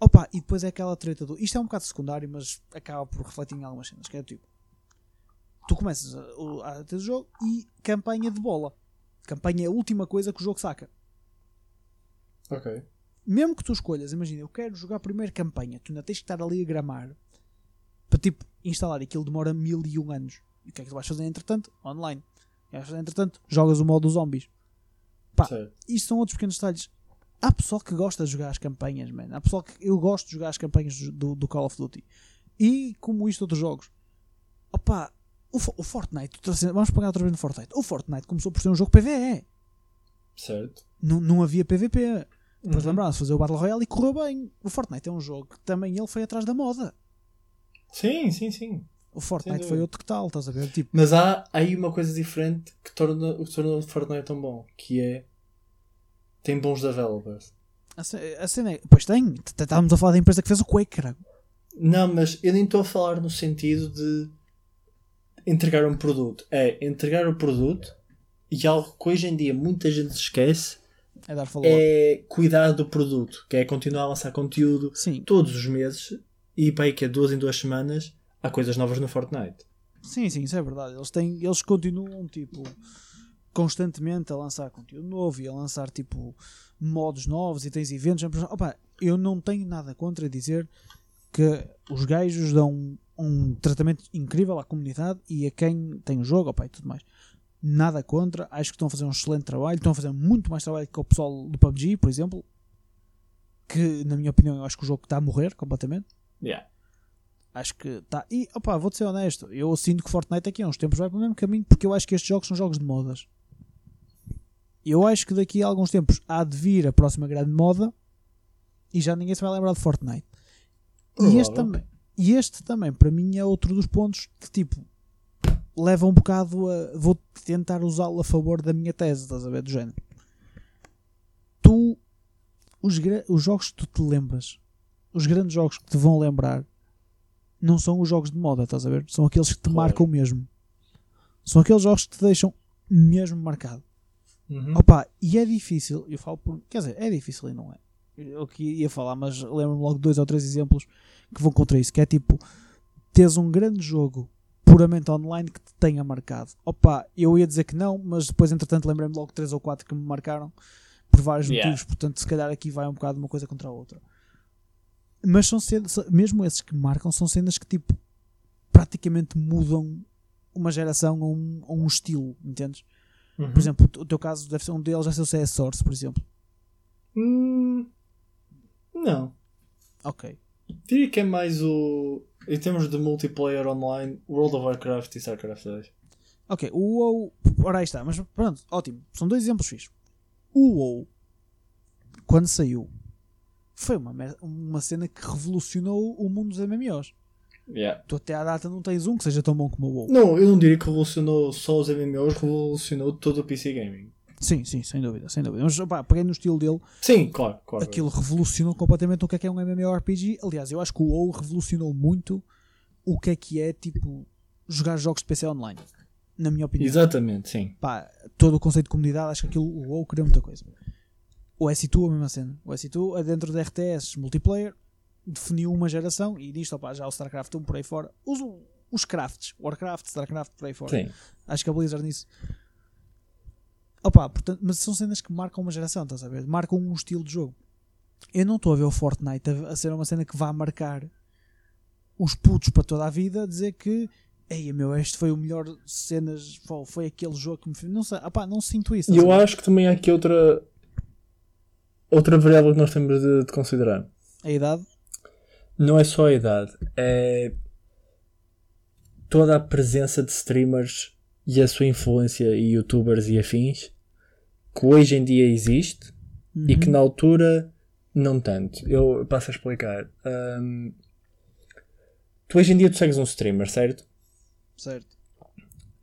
Speaker 1: Opa, e depois é aquela treta do. Isto é um bocado secundário, mas acaba por refletir em algumas cenas. Que é tipo: tu começas a, a ter o jogo e campanha de bola. Campanha é a última coisa que o jogo saca.
Speaker 2: Ok.
Speaker 1: Mesmo que tu escolhas, imagina, eu quero jogar primeiro campanha, tu ainda tens que estar ali a gramar para tipo instalar aquilo demora mil e um anos. E o que é que tu vais fazer entretanto? Online. E vais fazer entretanto, jogas o modo zombies. Pá, isto são outros pequenos detalhes. Há pessoal que gosta de jogar as campanhas, man. Há pessoal que eu gosto de jogar as campanhas do, do Call of Duty. E como isto outros jogos. Opa, o, o Fortnite, vamos pegar outra vez no Fortnite. O Fortnite começou por ser um jogo PvE.
Speaker 2: Certo.
Speaker 1: Não, não havia PvP. Depois
Speaker 2: Uhum.
Speaker 1: lembraram-se de fazer o Battle Royale e correu bem. O Fortnite é um jogo que também ele foi atrás da moda.
Speaker 2: Sim, sim, sim.
Speaker 1: O Fortnite foi outro que tal, estás a ver? Tipo,
Speaker 2: Mas há aí uma coisa diferente que torna, que torna o Fortnite tão bom, que é tem bons developers.
Speaker 1: a ce- a cena é. Pois tem, estávamos a falar da empresa que fez o Quake, cara.
Speaker 2: Não, mas eu nem estou a falar no sentido de entregar um produto. É entregar o produto e algo que hoje em dia muita gente se esquece
Speaker 1: É dar
Speaker 2: é cuidar do produto, que é continuar a lançar conteúdo
Speaker 1: Sim,
Speaker 2: todos os meses e para aí que é duas em duas semanas há coisas novas no Fortnite.
Speaker 1: Sim, sim, isso é verdade. Eles, têm, eles continuam, tipo, constantemente a lançar conteúdo novo e a lançar, tipo, modos novos e tens eventos. Opa, eu não tenho nada contra dizer que os gajos dão um tratamento incrível à comunidade e a quem tem o jogo, opa, e tudo mais. Nada contra, acho que estão a fazer um excelente trabalho, estão a fazer muito mais trabalho que o pessoal do PUBG, por exemplo, que na minha opinião eu acho que o jogo está a morrer completamente.
Speaker 2: Yeah.
Speaker 1: Acho que está. E opá, vou-te ser honesto, eu sinto que Fortnite aqui há uns tempos vai pelo mesmo caminho porque eu acho que estes jogos são jogos de modas. Eu acho que daqui a alguns tempos há de vir a próxima grande moda e já ninguém se vai lembrar de Fortnite. E este também, e este também, para mim, é outro dos pontos que tipo leva um bocado a. Vou tentar usá-lo a favor da minha tese, estás a ver? Do género. Tu, os, os jogos que tu te lembras, os grandes jogos que te vão lembrar, não são os jogos de moda, estás a ver? São aqueles que te
Speaker 2: Claro.
Speaker 1: marcam mesmo. São aqueles jogos que te deixam mesmo marcado.
Speaker 2: Uhum.
Speaker 1: Opa, e é difícil, eu falo por. Quer dizer, é difícil e não é. Eu que ia falar, mas lembro-me logo de dois ou três exemplos que vão contra isso. Que é tipo, teres um grande jogo puramente online que te tenha marcado. Opa, eu ia dizer que não, mas depois, entretanto, lembrei-me logo de três ou quatro que me marcaram por vários
Speaker 2: Yeah.
Speaker 1: motivos. Portanto, se calhar aqui vai um bocado uma coisa contra a outra. Mas são cenas, mesmo esses que marcam, são cenas que tipo praticamente mudam uma geração ou um, ou um estilo, entendes?
Speaker 2: Uhum.
Speaker 1: Por exemplo, o teu caso deve ser um deles, já ser o CS Source, por exemplo.
Speaker 2: Hum, não.
Speaker 1: Ok.
Speaker 2: Diria que é mais o. Em termos de multiplayer online, World of Warcraft e StarCraft 2.
Speaker 1: Ok, o WoW. Ora aí está, mas pronto, ótimo. São dois exemplos fixos. O WoW, quando saiu, foi uma, uma cena que revolucionou o mundo dos MMOs.
Speaker 2: Yeah.
Speaker 1: Tu até à data não tens um que seja tão bom como o WoW.
Speaker 2: Não, eu não diria que revolucionou só os MMOs, revolucionou todo o PC Gaming.
Speaker 1: Sim, sim, sem dúvida, sem dúvida. Mas opá, peguei no estilo dele,
Speaker 2: Sim, claro, claro.
Speaker 1: aquilo revolucionou completamente o que é que é um MMORPG. Aliás, eu acho que o WoW revolucionou muito o que é que é, tipo, jogar jogos de PC online. Na minha opinião.
Speaker 2: Exatamente, sim.
Speaker 1: pá, todo o conceito de comunidade, acho que aquilo, o WoW criou muita coisa. O S2 a mesma cena. O S2 é dentro de RTS multiplayer, definiu uma geração e nisto, opá, já o StarCraft 1 por aí fora. Os, os crafts, Warcraft, StarCraft por aí fora.
Speaker 2: Sim.
Speaker 1: Acho que a Blizzard nisso. Opa, portanto, mas são cenas que marcam uma geração, estás a ver? Marcam um estilo de jogo. Eu não estou a ver o Fortnite a, a ser uma cena que vá marcar os putos para toda a vida, dizer que Ei, meu, este foi o melhor cenas, foi aquele jogo que me fez. Não sei, opá, não sinto isso.
Speaker 2: E eu acho que também há aqui outra. Outra variável que nós temos de, de considerar.
Speaker 1: A idade,
Speaker 2: Não é só a idade, é toda a presença de streamers e a sua influência e youtubers e afins que hoje em dia existe e
Speaker 1: Uhum.
Speaker 2: que na altura não tanto. Eu passo a explicar. Ahm, tu hoje em dia tu segues um streamer, certo?
Speaker 1: certo?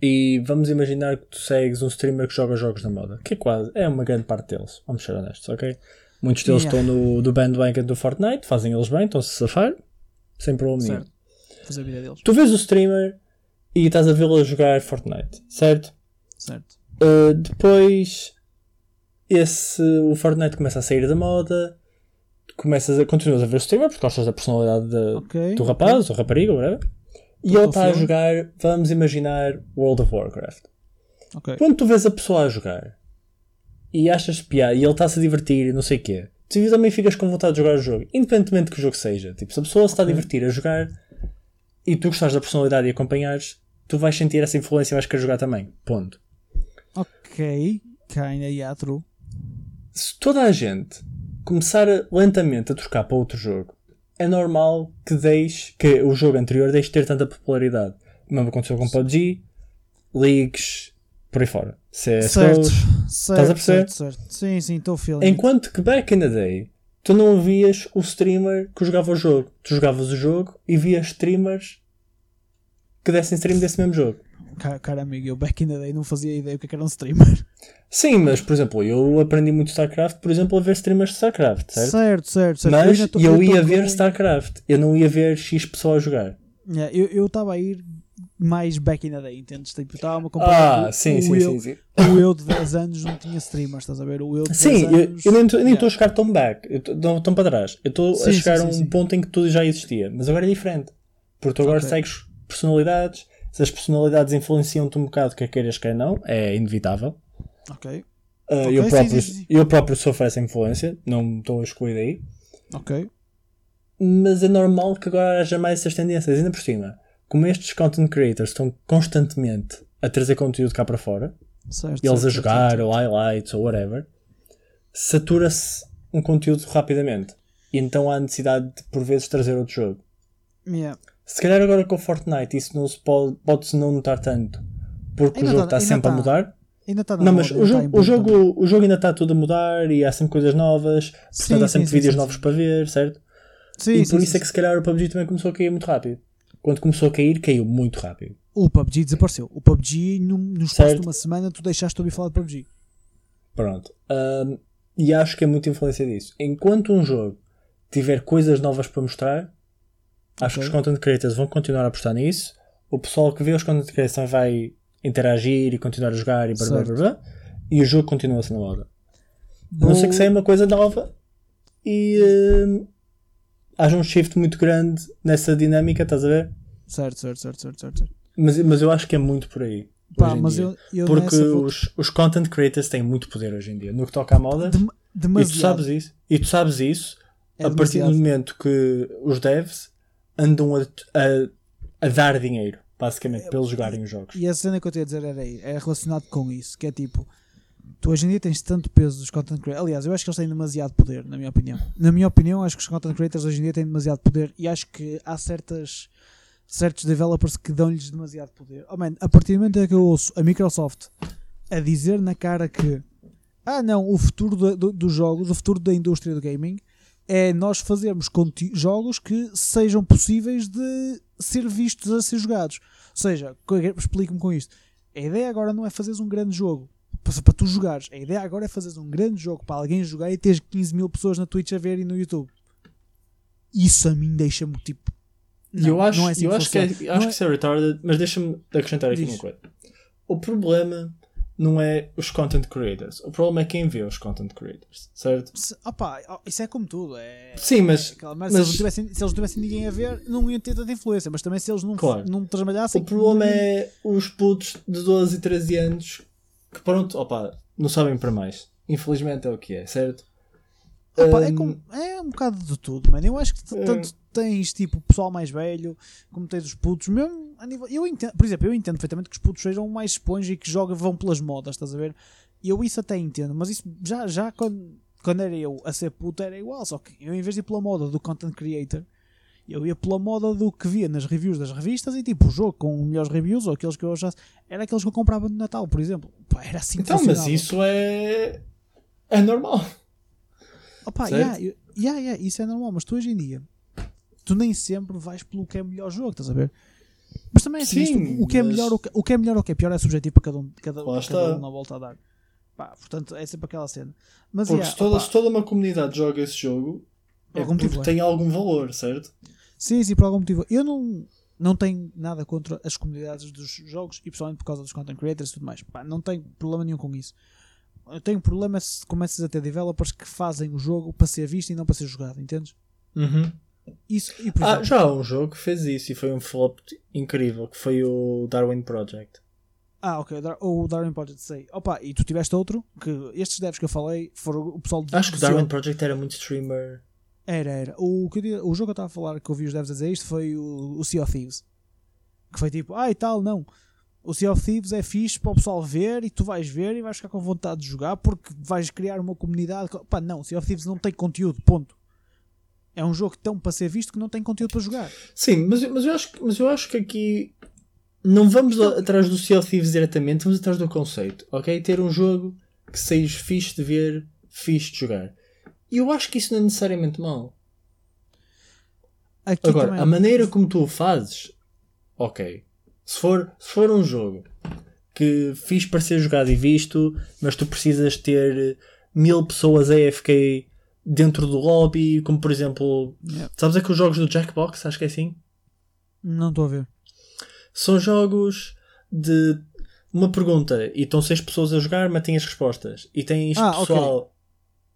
Speaker 2: E vamos imaginar que tu segues um streamer que joga jogos da moda, que é quase, é uma grande parte deles, vamos ser honestos, ok? Muitos deles
Speaker 1: Yeah.
Speaker 2: estão no do bandwagon do Fortnite, fazem eles bem, estão-se a safar, sem problema nenhum.
Speaker 1: Fazer a vida deles.
Speaker 2: Tu vês o streamer e estás a vê-lo a jogar Fortnite, certo?
Speaker 1: Certo.
Speaker 2: Uh, depois esse, o Fortnite começa a sair da moda, começas a, continuas a ver o streamer porque gostas da personalidade da-
Speaker 1: Ok.
Speaker 2: do rapaz ou rapariga, whatever. E ele está a jogar, vamos imaginar, World of Warcraft.
Speaker 1: Ok.
Speaker 2: Quando tu vês a pessoa a jogar e achas piada e ele está-se a divertir e não sei o quê, tu também ficas com vontade de jogar o jogo, independentemente do que o jogo seja. Tipo, se a pessoa se está a divertir a jogar e tu gostares da personalidade e acompanhares, tu vais sentir essa influência e vais querer jogar também. Ponto.
Speaker 1: Ok. Kinda, yeah, true.
Speaker 2: Se toda a gente começar lentamente a trocar para outro jogo, é normal que deixe que o jogo anterior deixe de ter tanta popularidade. O mesmo aconteceu com PUBG, Leagues, por aí fora. CSGO,
Speaker 1: Certo. Certo,
Speaker 2: a perceber?
Speaker 1: certo, certo. Sim, sim, estou feeling.
Speaker 2: Enquanto que back in the day, tu não vias o streamer que jogava o jogo. Tu jogavas o jogo e vias streamers que dessem stream desse mesmo jogo.
Speaker 1: Cara, cara amigo, eu back in the day não fazia ideia o que é era um streamer.
Speaker 2: Sim, mas por exemplo, eu aprendi muito StarCraft, por exemplo, a ver streamers de StarCraft, certo?
Speaker 1: Certo, certo, certo.
Speaker 2: Mas
Speaker 1: tô-
Speaker 2: eu
Speaker 1: tô
Speaker 2: ia ver StarCraft, eu não ia ver X pessoa a jogar.
Speaker 1: Yeah, eu estava a ir mais back in the day, entendes? Tipo, estava a
Speaker 2: Ah,
Speaker 1: comparar. o-
Speaker 2: sim, sim,
Speaker 1: eu,
Speaker 2: sim, sim.
Speaker 1: O eu de 10 anos não tinha streamers, estás a ver? O eu de 10
Speaker 2: Sim, eu,
Speaker 1: anos.
Speaker 2: eu nem estou
Speaker 1: Yeah.
Speaker 2: a chegar tão back, eu não tão para trás. Eu estou a chegar
Speaker 1: sim,
Speaker 2: a um
Speaker 1: sim,
Speaker 2: ponto em que tudo já existia, mas agora é diferente. Porque tu agora
Speaker 1: Ok.
Speaker 2: segues personalidades, se as personalidades influenciam-te um bocado, quer queiras, quer não, é inevitável.
Speaker 1: Ok,
Speaker 2: Uh,
Speaker 1: Ok,
Speaker 2: eu, próprio, eu próprio sofro essa influência, não me estou a excluir daí.
Speaker 1: ok.
Speaker 2: mas é normal que agora haja mais essas tendências. Ainda por cima, como estes content creators estão constantemente a trazer conteúdo cá para fora,
Speaker 1: Certo,
Speaker 2: eles
Speaker 1: certo,
Speaker 2: a jogar,
Speaker 1: certo.
Speaker 2: ou highlights, ou whatever, satura-se um conteúdo rapidamente. E então há necessidade de, por vezes, trazer outro jogo.
Speaker 1: Yeah.
Speaker 2: Se calhar agora com o Fortnite isso não se pode, pode-se não notar tanto, porque
Speaker 1: Ainda
Speaker 2: o jogo
Speaker 1: tá-
Speaker 2: está
Speaker 1: ainda
Speaker 2: sempre a
Speaker 1: tá.
Speaker 2: mudar.
Speaker 1: Ainda está
Speaker 2: Não, mas o
Speaker 1: ainda
Speaker 2: jogo,
Speaker 1: tá
Speaker 2: o, jogo, o jogo ainda está tudo a mudar e há sempre coisas novas, portanto
Speaker 1: Sim,
Speaker 2: há sempre
Speaker 1: sim,
Speaker 2: vídeos
Speaker 1: sim,
Speaker 2: novos para ver, certo?
Speaker 1: Sim,
Speaker 2: e por isso é que se calhar o PUBG também começou a cair muito rápido. Quando começou a cair, caiu muito rápido.
Speaker 1: O PUBG desapareceu. O PUBG, no, no espaço
Speaker 2: Certo.
Speaker 1: de uma semana, tu deixaste de ouvir falar de PUBG.
Speaker 2: Pronto. Ahm, e acho que é muita influência disso. Enquanto um jogo tiver coisas novas para mostrar, acho
Speaker 1: Ok.
Speaker 2: que os content creators vão continuar a apostar nisso. O pessoal que vê os content creators vai interagir e continuar a jogar e blá blá blá blá. E o jogo continua-se na moda. A não ser que saia uma coisa nova e haja um shift muito grande nessa dinâmica, estás a ver?
Speaker 1: Certo, certo, certo, certo, certo.
Speaker 2: Mas, mas eu acho que é muito por aí.
Speaker 1: Pá, mas eu, eu
Speaker 2: Porque
Speaker 1: vou-
Speaker 2: os, os content creators têm muito poder hoje em dia. No que toca à moda,
Speaker 1: Dem-
Speaker 2: e tu sabes isso. E tu sabes isso
Speaker 1: É
Speaker 2: a partir do
Speaker 1: demasiado.
Speaker 2: momento que os devs andam a, a, a dar dinheiro, basicamente, para eles jogarem os jogos.
Speaker 1: E a cena que eu te ia dizer era aí, é relacionado com isso, que é tipo, tu hoje em dia tens tanto peso dos content creators. Aliás, eu acho que eles têm demasiado poder, na minha opinião. Na minha opinião, acho que os content creators hoje em dia têm demasiado poder e acho que há certas certos developers que dão-lhes demasiado poder. Oh man, a partir do momento em que eu ouço a Microsoft a dizer na cara que ah não, o futuro do- do- dos jogos, o futuro da indústria do gaming é nós fazermos jogos que sejam possíveis de ser vistos a ser jogados. Ou seja, co- explico-me com isto. A ideia agora não é fazeres um grande jogo para para tu jogares. A ideia agora é fazeres um grande jogo para alguém jogar e teres 15 mil pessoas na Twitch a ver e no YouTube. Isso a mim deixa-me tipo. Não,
Speaker 2: eu acho,
Speaker 1: não é assim
Speaker 2: eu
Speaker 1: que
Speaker 2: acho, que, é, acho que isso é retarded, mas deixa-me acrescentar aqui
Speaker 1: Diz.
Speaker 2: uma coisa. O problema não é os content creators, o problema é quem vê os content creators, certo?
Speaker 1: Se- opá, ó, isso é como tudo. É,
Speaker 2: Sim, mas-
Speaker 1: é
Speaker 2: mas-
Speaker 1: se, eles tivessem, se eles tivessem ninguém a ver, não iam ter tanta influência. Mas também se eles não,
Speaker 2: Claro.
Speaker 1: não trabalhassem.
Speaker 2: O problema
Speaker 1: não
Speaker 2: é os putos de 12 e 13 anos que, pronto, opa, não sabem para mais. Infelizmente é o que é, certo?
Speaker 1: Opá, é,
Speaker 2: Hum,
Speaker 1: como- é um bocado de tudo, mano. Eu acho que
Speaker 2: É.
Speaker 1: tanto tens tipo pessoal mais velho, como tens os putos, mesmo a nível. Eu entendo, por exemplo, eu entendo perfeitamente que os putos sejam mais esponja e que jogam, vão pelas modas, estás a ver? Eu isso até entendo, mas isso já, já quando, quando era eu a ser puto era igual, só que eu em vez de ir pela moda do content creator, eu ia pela moda do que via nas reviews das revistas e tipo o jogo com melhores reviews ou aqueles que eu achasse, era aqueles que eu comprava no Natal, por exemplo. Pá, era assim que
Speaker 2: Então, mas isso é. é normal.
Speaker 1: Opa, yeah, yeah, yeah, isso é normal, mas tu hoje em dia tu nem sempre vais pelo que é melhor jogo, estás a ver? Mas também é assim,
Speaker 2: Sim,
Speaker 1: isto, o, que é
Speaker 2: mas-
Speaker 1: melhor, o, que, o que é melhor ou o que é pior é subjetivo para cada um, cada, cada um na volta a dar. Pá, portanto, é sempre aquela cena. Mas
Speaker 2: Porque
Speaker 1: yeah,
Speaker 2: se, toda, se toda uma comunidade joga esse jogo, é porque
Speaker 1: é.
Speaker 2: tem algum valor, certo?
Speaker 1: Sim, sim, por algum motivo. Eu não, não tenho nada contra as comunidades dos jogos e pessoalmente por causa dos content creators e tudo mais. Pá, não tenho problema nenhum com isso. Eu tenho problema se começas a ter developers que fazem o jogo para ser visto e não para ser jogado, entendes?
Speaker 2: Uhum.
Speaker 1: Isso, e
Speaker 2: Ah,
Speaker 1: exemplo,
Speaker 2: já há um jogo que fez isso e foi um flop incrível, que foi o Darwin Project.
Speaker 1: Ah, ok. O Darwin Project sei. Opa, e tu tiveste outro? Que estes devs que eu falei foram o pessoal de
Speaker 2: Acho que o Darwin Project era muito streamer.
Speaker 1: Era, era. O, que eu o jogo que eu estava a falar que eu vi os devs a dizer isto foi o, o Sea of Thieves. Que foi tipo, ah e tal, não. O Sea of Thieves é fixe para o pessoal ver e tu vais ver e vais ficar com vontade de jogar porque vais criar uma comunidade. Pá, não, o Sea of Thieves não tem conteúdo, ponto. É um jogo tão para ser visto que não tem conteúdo para jogar.
Speaker 2: Sim, mas, mas, eu, acho, que- mas eu acho que aqui não vamos a- atrás do Sea of Thieves diretamente, vamos atrás do conceito, ok? Ter um jogo que seja fixe de ver, fixe de jogar. E eu acho que isso não é necessariamente mau.
Speaker 1: Aqui
Speaker 2: Agora,
Speaker 1: também-
Speaker 2: a maneira como tu o fazes, ok. Se for, se for um jogo que fiz para ser jogado e visto, mas tu precisas ter mil pessoas AFK dentro do lobby, como por exemplo,
Speaker 1: Yeah.
Speaker 2: sabes aqueles jogos do Jackbox, acho que é assim?
Speaker 1: Não estou a ver.
Speaker 2: São jogos de uma pergunta e estão seis pessoas a jogar, mas têm as respostas. E tens
Speaker 1: Ah,
Speaker 2: pessoal.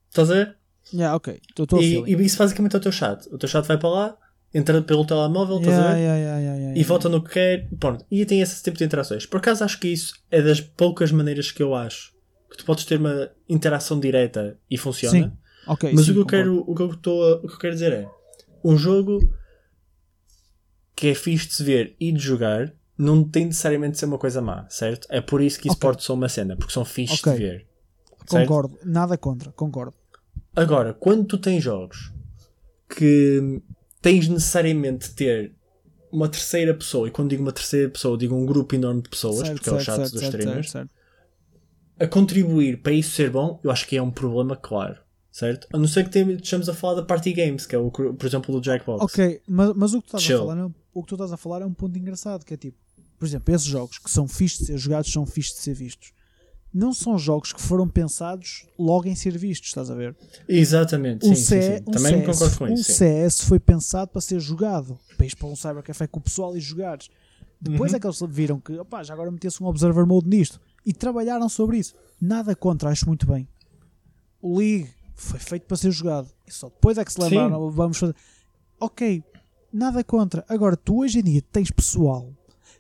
Speaker 2: Estás a ver?
Speaker 1: Yeah, ok. Estou a
Speaker 2: E, e isso basicamente é o teu chat. O teu chat vai para lá, entra pelo telemóvel, estás a
Speaker 1: Yeah,
Speaker 2: ver?
Speaker 1: yeah, yeah, yeah, yeah,
Speaker 2: E vota no que quer. Pronto. E tem esse tipo de interações. Por acaso acho que isso é das poucas maneiras que eu acho que tu podes ter uma interação direta e funciona.
Speaker 1: Sim. Ok,
Speaker 2: Mas
Speaker 1: sim,
Speaker 2: o, que eu
Speaker 1: concordo.
Speaker 2: quero, o, que eu a- o que eu quero dizer é um jogo que é fixe de se ver e de jogar não tem necessariamente de ser uma coisa má, certo? É por isso que esportes são uma cena, porque são fixes
Speaker 1: Ok.
Speaker 2: de ver. certo?
Speaker 1: Concordo. Nada contra. Concordo.
Speaker 2: Agora, quando tu tens jogos que tens necessariamente de ter uma terceira pessoa, e quando digo uma terceira pessoa, digo um grupo enorme de pessoas,
Speaker 1: Certo,
Speaker 2: porque é o
Speaker 1: certo,
Speaker 2: chat
Speaker 1: certo,
Speaker 2: dos
Speaker 1: certo,
Speaker 2: streamers,
Speaker 1: certo, certo.
Speaker 2: a contribuir para isso ser bom, eu acho que é um problema claro, certo? A não ser que estejamos a falar da Party Games, que é o, por exemplo, do Jackbox.
Speaker 1: Ok, mas, mas o, que tu estás a falar, não- o que tu estás a falar é um ponto engraçado, que é tipo, por exemplo, esses jogos que são fixos de ser jogados, são fixos de ser vistos. Não são jogos que foram pensados logo em ser vistos, estás a ver?
Speaker 2: Exatamente, sim,
Speaker 1: um,
Speaker 2: sim,
Speaker 1: C-
Speaker 2: sim.
Speaker 1: um
Speaker 2: Também
Speaker 1: CS,
Speaker 2: concordo com
Speaker 1: um
Speaker 2: isso. sim.
Speaker 1: CS foi pensado para ser jogado, para ir para um cybercafé com o pessoal e jogares. Depois
Speaker 2: Uhum.
Speaker 1: é que eles viram que, opá, já agora metesse um observer mode nisto e trabalharam sobre isso. Nada contra, acho muito bem. O League foi feito para ser jogado. E só depois é que se
Speaker 2: Sim.
Speaker 1: lembraram, vamos fazer. Ok, nada contra. Agora, tu hoje em dia tens pessoal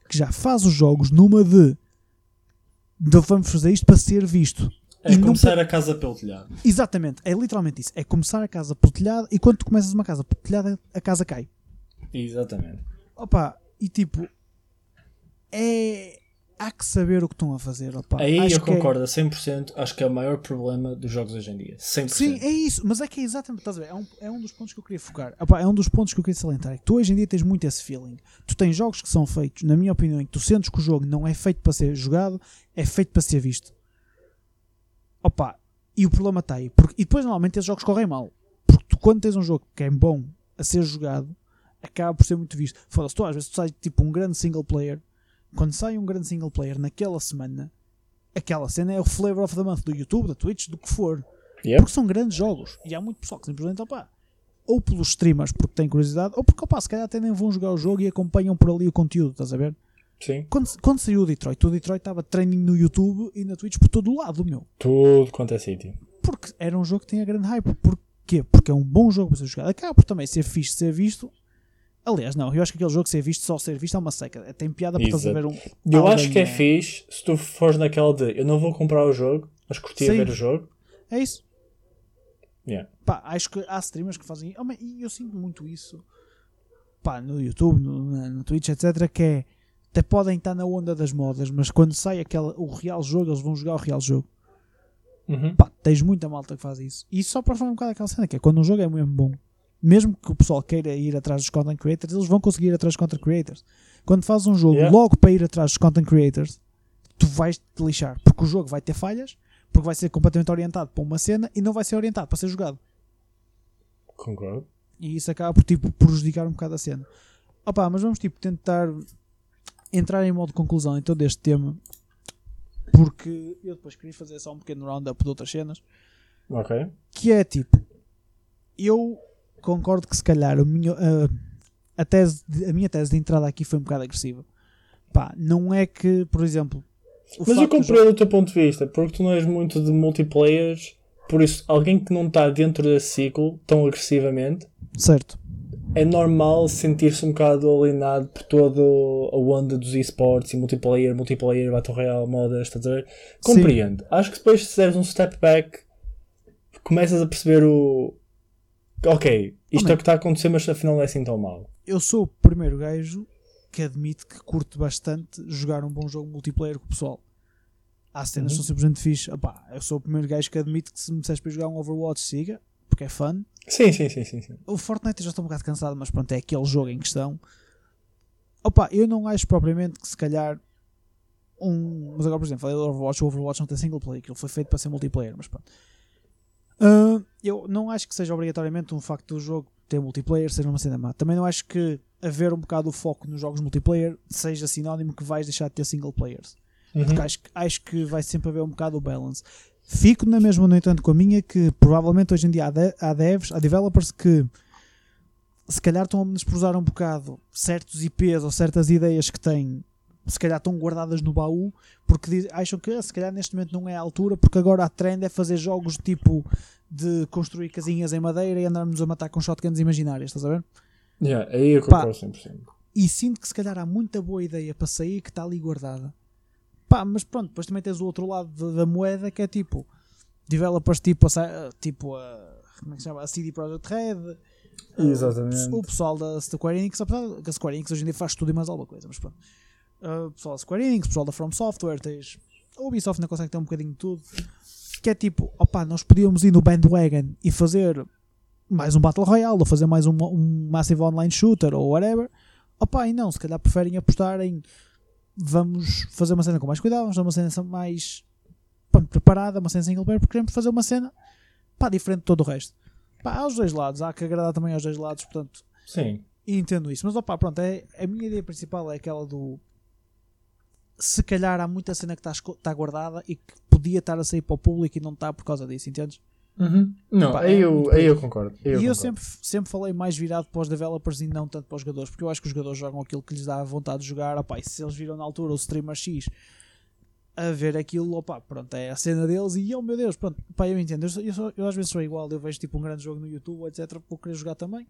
Speaker 1: que já faz os jogos numa de vamos fazer isto para ser visto.
Speaker 2: É
Speaker 1: E
Speaker 2: começar a casa pelo telhado.
Speaker 1: Exatamente, é literalmente isso. É começar a casa pelo telhado e quando tu começas uma casa pelo telhado, a casa cai.
Speaker 2: Exatamente.
Speaker 1: Opa, e tipo, é. Há que saber o que estão a fazer. Opa.
Speaker 2: Aí
Speaker 1: Acho
Speaker 2: eu
Speaker 1: é-
Speaker 2: concordo a 100%, acho que é o maior problema dos jogos hoje em dia. 100%.
Speaker 1: Sim, é isso, mas é que é exatamente, estás a ver? É um, é um dos pontos que eu queria focar. Opa, é um dos pontos que eu queria salientar. É que tu hoje em dia tens muito esse feeling. Tu tens jogos que são feitos, na minha opinião, em que tu sentes que o jogo não é feito para ser jogado, é feito para ser visto. Opa, e o problema está aí. Porque, e depois normalmente esses jogos correm mal. Porque tu, quando tens um jogo que é bom a ser jogado, acaba por ser muito visto. Foda-se, tu às vezes tu sai tipo um grande single player. Quando sai um grande single player naquela semana, aquela cena é o flavor of the month do YouTube, da Twitch, do que for. Porque são grandes jogos. E há muito pessoal que simplesmente, opá, ou pelos streamers porque têm curiosidade, ou porque, opá, se calhar até nem vão jogar o jogo e acompanham por ali o conteúdo, estás a ver?
Speaker 2: Sim.
Speaker 1: Quando, quando saiu o Detroit, o Detroit estava training no YouTube e na Twitch por todo o lado, meu.
Speaker 2: Tudo quanto é sítio.
Speaker 1: Porque era um jogo que tinha grande hype. Porquê? Porque é um bom jogo para ser jogado. Acaba por também ser fixe ser visto. Aliás, não, eu acho que aquele jogo ser visto, só ser visto é uma seca. É, Tem piada para estás a ver um.
Speaker 2: Eu acho que é
Speaker 1: a-
Speaker 2: fixe se tu fores naquela de eu não vou comprar o jogo, mas curti a ver o jogo.
Speaker 1: É isso.
Speaker 2: Yeah.
Speaker 1: Pá, acho que há streamers que fazem. Oh, e eu sinto muito isso pá, no YouTube, no, na- no Twitch, etc. Que é até podem estar na onda das modas, mas quando sai aquela, o real jogo, eles vão jogar o real jogo.
Speaker 2: Uhum.
Speaker 1: Pá, tens muita malta que faz isso. E isso só para falar um bocado daquela cena, que é quando um jogo é mesmo bom, mesmo que o pessoal queira ir atrás dos content creators, eles vão conseguir ir atrás dos content creators. Quando fazes um jogo
Speaker 2: Yeah.
Speaker 1: logo para ir atrás dos content creators, tu vais te lixar, porque o jogo vai ter falhas, porque vai ser completamente orientado para uma cena e não vai ser orientado para ser jogado.
Speaker 2: Concordo.
Speaker 1: E isso acaba por tipo, prejudicar um bocado a cena. Opa, mas vamos tipo, tentar entrar em modo de conclusão então deste tema. Porque eu depois queria fazer só um pequeno roundup de outras cenas.
Speaker 2: Ok.
Speaker 1: Que é tipo, eu concordo que se calhar a minha, a, a, tese de- a minha tese de entrada aqui foi um bocado agressiva. Pá, não é que, por exemplo,
Speaker 2: Mas eu
Speaker 1: facto do
Speaker 2: compreendo o teu ponto de vista, porque tu não és muito de multiplayers, por isso alguém que não está dentro desse ciclo tão agressivamente,
Speaker 1: Certo.
Speaker 2: é normal sentir-se um bocado alienado por toda a onda dos esportes e multiplayer, multiplayer, Battle Royale, modas, estás a ver? Compreendo. Acho que depois se deres um step back, começas a perceber o. Ok, isto
Speaker 1: Homem.
Speaker 2: é o que está a acontecer, mas afinal não é assim tão mal.
Speaker 1: eu sou o primeiro gajo que admite que curte bastante jogar um bom jogo multiplayer com o pessoal. Há cenas que
Speaker 2: Uhum.
Speaker 1: são simplesmente fixe. Opá, eu sou o primeiro gajo que admite que se me disseres para jogar um Overwatch, siga, porque é fun.
Speaker 2: Sim, sim, sim, sim. sim.
Speaker 1: O Fortnite eu já estou um bocado cansado, mas pronto, é aquele jogo em questão. Opa, eu não acho propriamente que se calhar um. Mas agora, por exemplo, falei do Overwatch, o Overwatch não tem single player, aquilo foi feito para ser multiplayer, mas pronto. Ah, eu não acho que seja obrigatoriamente um facto do jogo ter multiplayer seja uma cena má. Também não acho que haver um bocado o foco nos jogos multiplayer seja sinónimo que vais deixar de ter single players.
Speaker 2: Uhum.
Speaker 1: Porque acho, que- acho que vai sempre haver um bocado o balance. Fico na mesma, no entanto, com a minha que provavelmente hoje em dia há, de- há devs, há developers que se calhar estão a menosprezar um bocado certos IPs ou certas ideias que têm, se calhar estão guardadas no baú, porque diz- acham que ah, se calhar neste momento não é a altura, porque agora a trend é fazer jogos tipo de construir casinhas em madeira e andarmos a matar com shotguns imaginárias, estás a ver?
Speaker 2: Yeah, aí eu concordo 100%.
Speaker 1: e sinto que se calhar há muita boa ideia para sair que está ali guardada. Pá, mas pronto, depois também tens o outro lado da, da moeda que é tipo developers tipo a, Sa- tipo a, como é que se chama? A CD Projekt Red,
Speaker 2: Exatamente.
Speaker 1: O pessoal da Square Enix, apesar que a Square Enix hoje em dia faz tudo e mais alguma coisa, mas pronto. Uh, pessoal da Square Enix, pessoal da From Software, tens. A Ubisoft ainda consegue ter um bocadinho de tudo. Que é tipo, opá, nós podíamos ir no bandwagon e fazer mais um Battle Royale, ou fazer mais um, um Massive Online Shooter, ou whatever. Opá, e não, se calhar preferem apostar em vamos fazer uma cena com mais cuidado, vamos fazer uma cena mais preparada, uma cena single player, porque queremos fazer uma cena pá, diferente de todo o resto. Pá, aos dois lados, há que agradar também aos dois lados, portanto,
Speaker 2: Sim.
Speaker 1: entendo isso. Mas opá, pronto, é, a minha ideia principal é aquela do se calhar há muita cena que está está guardada e que podia estar a sair para o público e não está por causa disso, entendes?
Speaker 2: Uhum. Não,
Speaker 1: Pá,
Speaker 2: aí,
Speaker 1: é
Speaker 2: eu, aí eu concordo. Aí
Speaker 1: e eu
Speaker 2: concordo.
Speaker 1: sempre, sempre falei mais virado para os developers e não tanto para os jogadores, porque eu acho que os jogadores jogam aquilo que lhes dá vontade de jogar. Opá, e se eles viram na altura o streamer X a ver aquilo, opá, pronto, é a cena deles e oh meu Deus, pronto, pá, eu entendo. Eu, eu, sou- eu às vezes sou igual, eu vejo tipo um grande jogo no YouTube, etc. Vou querer jogar também.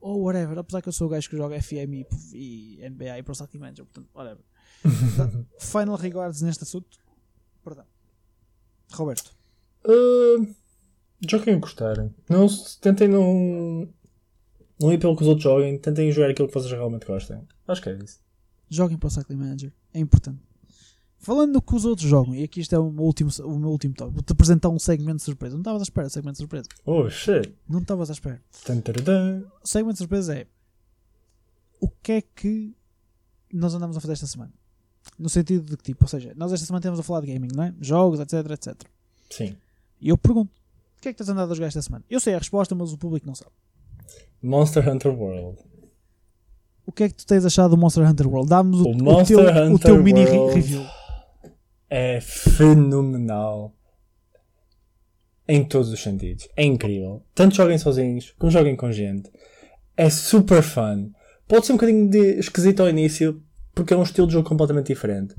Speaker 1: Ou whatever, apesar que eu sou o gajo que joga FM e, e NBA e Pro Static Manager, portanto, whatever. Final regards neste assunto. Perdão. Roberto.
Speaker 2: Uh, joguem o que gostarem. Não, tentem não. Não ir pelo que os outros joguem. Tentem jogar aquilo que vocês realmente gostem. Acho que é isso.
Speaker 1: joguem para o Cycling Manager, é importante. Falando do que os outros jogam, e aqui isto é o meu último, o meu último tópico, vou-te apresentar um segmento de surpresa. Não estavas à espera, segmento de surpresa.
Speaker 2: Oh shit.
Speaker 1: Não estavas à espera.
Speaker 2: Tan, taradã.
Speaker 1: O segmento de surpresa é o que é que nós andamos a fazer esta semana? No sentido de que tipo, ou seja, nós esta semana temos a falar de gaming, não é? Jogos, etc, etc.
Speaker 2: Sim.
Speaker 1: E eu pergunto, o que é que tens andado a jogar esta semana? Eu sei a resposta, mas o público não sabe.
Speaker 2: Monster Hunter World.
Speaker 1: O que é que tu tens achado do Monster Hunter World? Dá-nos o,
Speaker 2: O
Speaker 1: o teu, o teu mini re- review.
Speaker 2: É fenomenal. Em todos os sentidos. É incrível. Tanto joguem sozinhos, como joguem com gente. É super fun. Pode ser um bocadinho de esquisito ao início, porque é um estilo de jogo completamente diferente.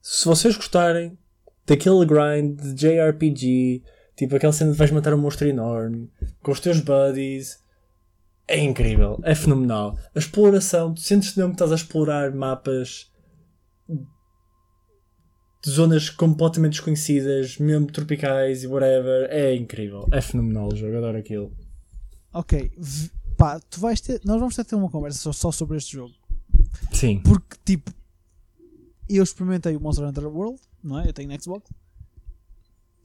Speaker 2: Se vocês gostarem daquele grind de JRPG, tipo aquela cena de vais matar um monstro enorme, com os teus buddies, é incrível. É fenomenal. A exploração, tu sentes mesmo que estás a explorar mapas de zonas completamente desconhecidas, mesmo tropicais e whatever. É incrível. É fenomenal o jogo. Adoro aquilo.
Speaker 1: Ok, pá, tu vais ter, nós vamos ter uma conversa só, só sobre este jogo.
Speaker 2: Sim.
Speaker 1: Porque, tipo, eu experimentei o Monster Hunter World, não é? Eu tenho Xbox.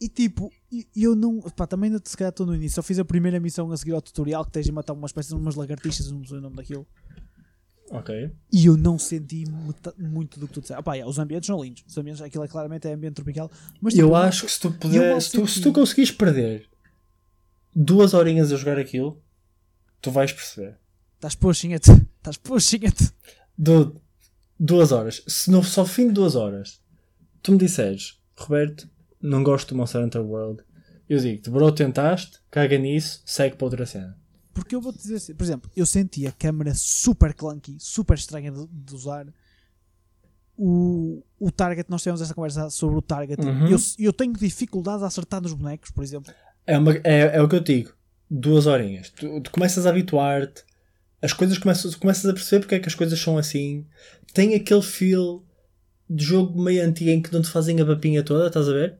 Speaker 1: E, tipo, e- eu não. Pá, também ainda se calhar estou no início. Só fiz a primeira missão a seguir ao tutorial que tens de matar uma espécie de umas lagartixas, eu não sei o nome daquilo.
Speaker 2: Ok.
Speaker 1: E eu não senti muito do que tu disseste. Ah, pá, yeah, os ambientes são lindos. Os ambientes, aquilo é claramente é ambiente tropical. Mas, tipo,
Speaker 2: Eu acho que se tu puderes, se tu, se tu conseguires perder duas horinhas a jogar aquilo, tu vais perceber.
Speaker 1: Estás pushing-te. Estás pushing-te.
Speaker 2: Du- duas horas. Se no, só fim de duas horas tu me disseres, Roberto, não gosto do Monster Hunter World, eu digo-te, bro, tentaste, caga nisso, segue para outra cena.
Speaker 1: Porque eu vou-te dizer assim, por exemplo, eu senti a câmera super clunky, super estranha de, de usar. O, o target, nós tivemos esta conversa sobre o target.
Speaker 2: Uhum.
Speaker 1: Eu, eu tenho dificuldade a acertar nos bonecos, por exemplo.
Speaker 2: É, uma- é, é o que eu te digo. Duas horinhas. Tu, tu começas a habituar-te. As coisas começas, começas a perceber porque é que as coisas são assim. Tem aquele feel de jogo meio antigo em que não te fazem a papinha toda, estás a ver?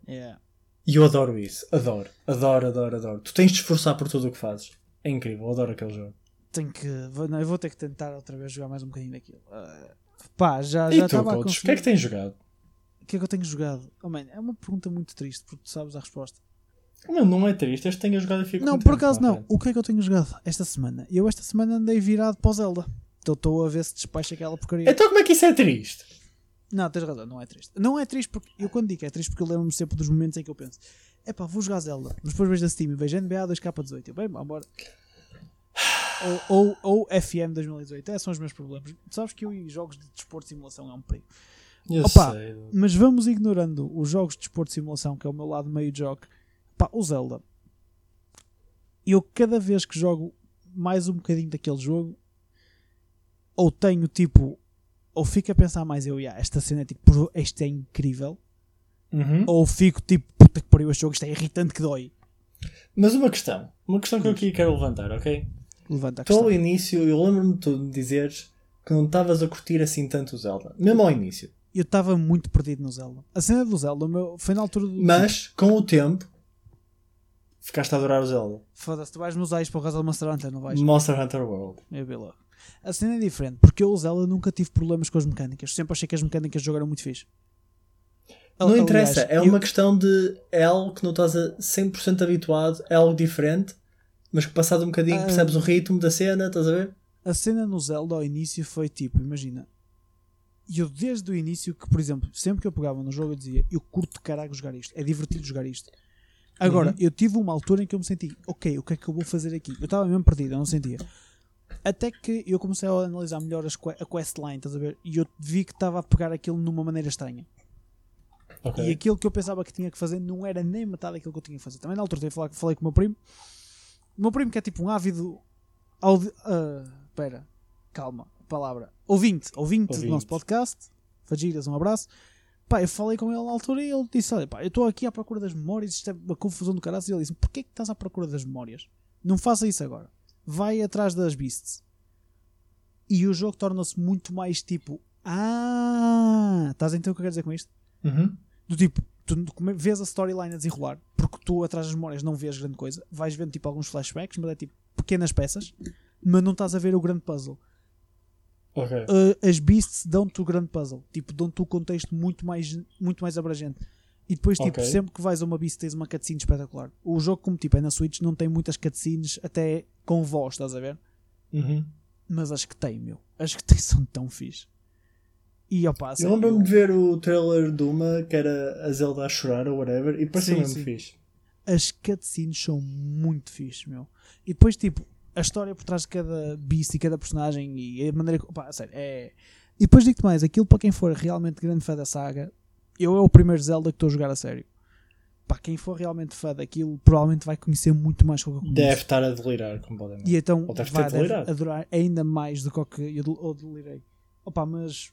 Speaker 2: E eu adoro isso. Adoro. Adoro, adoro, adoro. Tu tens de esforçar por tudo o que fazes. É incrível. Eu adoro aquele jogo.
Speaker 1: Tenho que. Vou, não, eu vou ter que tentar outra vez jogar mais um bocadinho daquilo. Ah, pá, já já estava a
Speaker 2: coach? O
Speaker 1: conseguir.
Speaker 2: que é que tens jogado?
Speaker 1: O que é que eu tenho jogado? Oh, man, é uma pergunta muito triste, porque tu sabes a resposta.
Speaker 2: Não, não é triste. Este tenho jogado e fico
Speaker 1: Não, por acaso
Speaker 2: a
Speaker 1: não. O que é que eu tenho jogado esta semana? Eu esta semana andei virado para o Zelda. Então estou a ver se despacha aquela porcaria.
Speaker 2: Então como é que isso é triste?
Speaker 1: Não, tens razão, não é triste. Não é triste porque eu quando digo que é triste porque eu lembro-me sempre dos momentos em que eu penso é pá, vou jogar Zelda, mas depois vejo da Steam e vejo NBA 2K18. Eu, bem, vambora. Ou, ou, ou FM 2018. Esses são os meus problemas. Tu sabes que eu e jogos de desporto de simulação é um perigo.
Speaker 2: Eu
Speaker 1: Opa,
Speaker 2: sei.
Speaker 1: Mas vamos ignorando os jogos de desporto de simulação, que é o meu lado meio jogo. Pá, o Zelda. Eu cada vez que jogo mais um bocadinho daquele jogo, ou tenho tipo, ou fico a pensar mais, eu, yeah, esta cena é tipo, "Pô, isto é incrível,
Speaker 2: Uhum.
Speaker 1: ou fico tipo, puta que pariu, este jogo, isto é irritante que dói.
Speaker 2: Mas uma questão. Uma questão que eu aqui quero levantar, ok?
Speaker 1: Levanta a
Speaker 2: Tu ao
Speaker 1: questão.
Speaker 2: início, eu lembro-me de tu me dizeres que não estavas a curtir assim tanto o Zelda. Mesmo ao início.
Speaker 1: Eu estava muito perdido no Zelda. A cena do Zelda meu, foi na altura do.
Speaker 2: Mas, com o tempo, Ficaste a adorar o Zelda.
Speaker 1: Foda-se, tu vais nos usar isto para o caso do Monster Hunter, não vais?
Speaker 2: Monster Hunter World.
Speaker 1: Eu vi logo. A cena é diferente, porque eu, o Zelda, nunca tive problemas com as mecânicas. Sempre achei que as mecânicas do jogo eram muito fixe.
Speaker 2: Não
Speaker 1: Aliás,
Speaker 2: interessa, é
Speaker 1: eu-
Speaker 2: uma questão de. É algo que não estás a 100% habituado, é algo diferente, mas que passado um bocadinho
Speaker 1: Ah.
Speaker 2: percebes o ritmo da cena, estás a ver?
Speaker 1: A cena no Zelda ao início foi tipo, imagina. E eu desde o início, que por exemplo, sempre que eu pegava no jogo eu dizia, eu curto caralho jogar isto, é divertido jogar isto. Agora,
Speaker 2: Uhum.
Speaker 1: eu tive uma altura em que eu me senti, ok, o que é que eu vou fazer aqui? Eu estava mesmo perdido, eu não sentia. Até que eu comecei a analisar melhor as a questline, estás a ver? E eu vi que estava a pegar aquilo numa maneira estranha.
Speaker 2: Ok.
Speaker 1: E aquilo que eu pensava que tinha que fazer não era nem metade daquilo que eu tinha que fazer. Também na altura eu falei, falei com o meu primo. O meu primo que é tipo um ávido. Audi... ah, Espera, calma, palavra. Ouvinte, ouvinte, do
Speaker 2: Ouvinte.
Speaker 1: nosso podcast. Fagiras, um abraço. Pá, eu falei com ele na altura e ele disse: Olha, pá, eu estou aqui à procura das memórias, isto é uma confusão do caralho. E ele disse: Porquê que estás à procura das memórias? Não faça isso agora. Vai atrás das beasts. E o jogo torna-se muito mais tipo: Ah, estás a entender o que eu quero dizer com isto?
Speaker 2: Uhum.
Speaker 1: do tipo, tu vês a storyline a desenrolar, porque tu atrás das memórias não vês grande coisa, vais vendo tipo alguns flashbacks, mas é tipo pequenas peças, mas não estás a ver o grande puzzle.
Speaker 2: Ok.
Speaker 1: Uh, as beasts dão-te o grande puzzle, tipo, dão-te o contexto muito mais, muito mais abrangente. E depois, tipo,
Speaker 2: Ok.
Speaker 1: sempre que vais a uma beast tens uma cutscene espetacular. O jogo, como tipo é na Switch, não tem muitas cutscenes, até com voz, estás a ver?
Speaker 2: Uhum.
Speaker 1: Mas as que tem, meu, as que tem são tão fixe. E opa,
Speaker 2: Eu
Speaker 1: sério,
Speaker 2: lembro-me de ver o trailer de uma que era a Zelda a chorar ou whatever e parecia mesmo fixe.
Speaker 1: as cutscenes são muito fixe, meu. E depois, tipo, a história por trás de cada beast e cada personagem e a maneira que. Pá, a sério, é. E depois digo-te mais, aquilo para quem for realmente grande fã da saga, eu é o primeiro Zelda que estou a jogar a sério. Para quem for realmente fã daquilo, provavelmente vai conhecer muito mais do que eu conheço.
Speaker 2: Deve estar a delirar completamente.
Speaker 1: E então
Speaker 2: Ou deve
Speaker 1: vai deve adorar ainda mais do que eu eu delirei. Opa, mas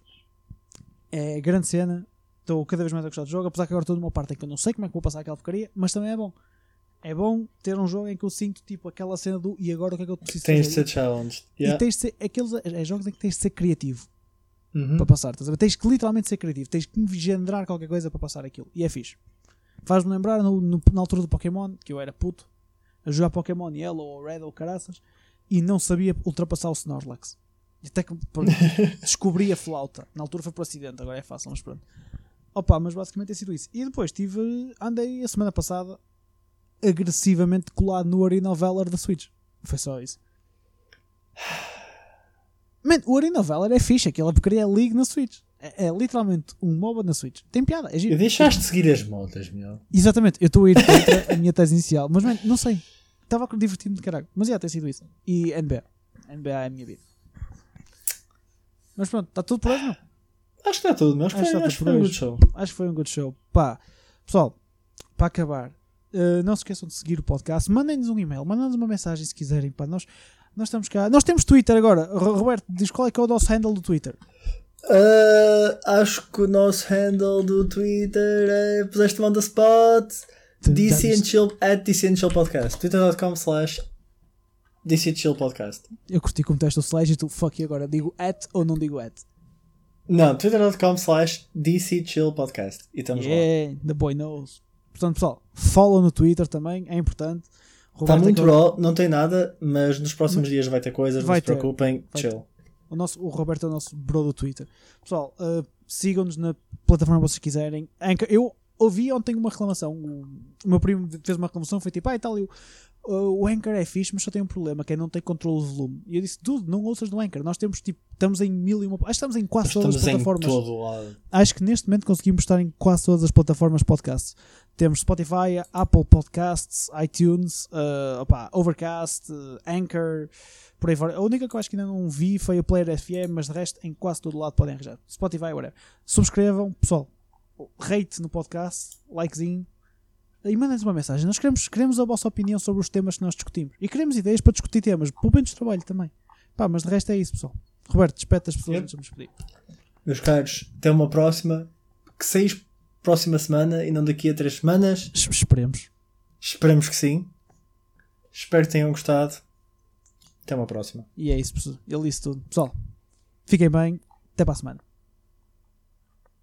Speaker 1: é grande cena. Estou cada vez mais a gostar do jogo, apesar que agora estou numa parte em que eu não sei como é que vou passar aquela porcaria, mas também é bom. É bom ter um jogo em que eu sinto tipo aquela cena do e agora o que é que eu preciso
Speaker 2: Tens de
Speaker 1: fazer?
Speaker 2: ser challenged.
Speaker 1: E
Speaker 2: Yeah.
Speaker 1: tens de ser aqueles é jogos em que tens de ser criativo
Speaker 2: Uhum.
Speaker 1: para passar. Estás a ver? Tens que literalmente ser criativo, tens que engendrar qualquer coisa para passar aquilo. E é fixe. Faz-me lembrar no- no- na altura do Pokémon, que eu era puto, a jogar Pokémon Yellow ou Red ou caraças, e não sabia ultrapassar o Snorlax. E Até que pronto, descobri a flauta. Na altura foi por acidente, agora é fácil, mas pronto. Opa, mas basicamente tem sido isso. E depois tive, andei a semana passada agressivamente colado no Arena Valor da Switch. Foi só isso. Man, o Arena Valor é fixe, aquela porcaria é League na Switch. É, é literalmente um MOBA na Switch. Tem piada, é giro.
Speaker 2: deixaste de seguir as modas, meu.
Speaker 1: Exatamente, eu estou a ir contra a minha tese inicial, mas man, não sei. Estava a divertir-me de caralho. Mas já tem sido isso. E NBA. NBA é a minha vida. Mas pronto, está tudo por hoje, não?
Speaker 2: Acho que está tudo, meu. Acho foi,
Speaker 1: está
Speaker 2: acho foi um good show.
Speaker 1: Acho que foi um good show. Pá, pessoal, para acabar, eh, não se esqueçam de seguir o podcast. Mandem-nos um e-mail, mandem-nos uma mensagem se quiserem. Pá, nós, nós estamos cá. Nós temos Twitter agora. Ro- Roberto, diz qual é que é o nosso handle do Twitter.
Speaker 2: Ah, acho que o nosso handle do Twitter é. Puseste-me on the spot. DC and Chill, at DC and Chill Podcast. Twitter.com slash DC and Chill Podcast.
Speaker 1: Eu curti como teste o slash e tu, fuck, e agora? Digo at ou não digo at?
Speaker 2: Não, twitter.com slash DC Chill Podcast. E estamos lá.
Speaker 1: Yeah, the boy knows. Portanto, pessoal, follow no Twitter também, é importante.
Speaker 2: Está muito raw, não tem nada, mas nos próximos dias vai ter coisas,
Speaker 1: Vai
Speaker 2: não se
Speaker 1: ter,
Speaker 2: preocupem,
Speaker 1: vai
Speaker 2: chill.
Speaker 1: O, nosso, o Roberto é o nosso bro do Twitter. Pessoal, uh, sigam-nos na plataforma que vocês quiserem. Anchor- Eu ouvi ontem uma reclamação. O, meu primo fez uma reclamação. Foi tipo, ah, e tal, eu, o Anchor é fixe, mas só tem um problema, que é não ter controle de volume. E eu disse, tudo, não ouças no Anchor. Nós temos tipo, estamos em mil e uma. Acho que estamos em quase todas as plataformas. Acho que neste momento conseguimos estar em quase todas as plataformas podcast. Temos Spotify, Apple Podcasts, iTunes, uh, opá, Overcast, uh, Anchor, por aí fora. A única que eu acho que ainda não vi foi a Player FM, mas de resto em quase todo lado podem arranjar. Spotify, whatever. Subscrevam, pessoal. Rate no podcast, likezinho. E mandem-nos uma mensagem. Nós queremos, queremos a vossa opinião sobre os temas que nós discutimos. E queremos ideias para discutir temas. Poupem-nos trabalho também. Pá, mas de resto é isso, pessoal. Roberto, despete as pessoas antes de me despedir.
Speaker 2: Meus caros, até uma próxima. Que seis próxima semana e não daqui a três semanas.
Speaker 1: Es- Esperemos.
Speaker 2: Esperamos que sim. Espero que tenham gostado. Até uma próxima.
Speaker 1: E é isso, pessoal. Ele disse tudo. Pessoal, fiquem bem. Até para a semana.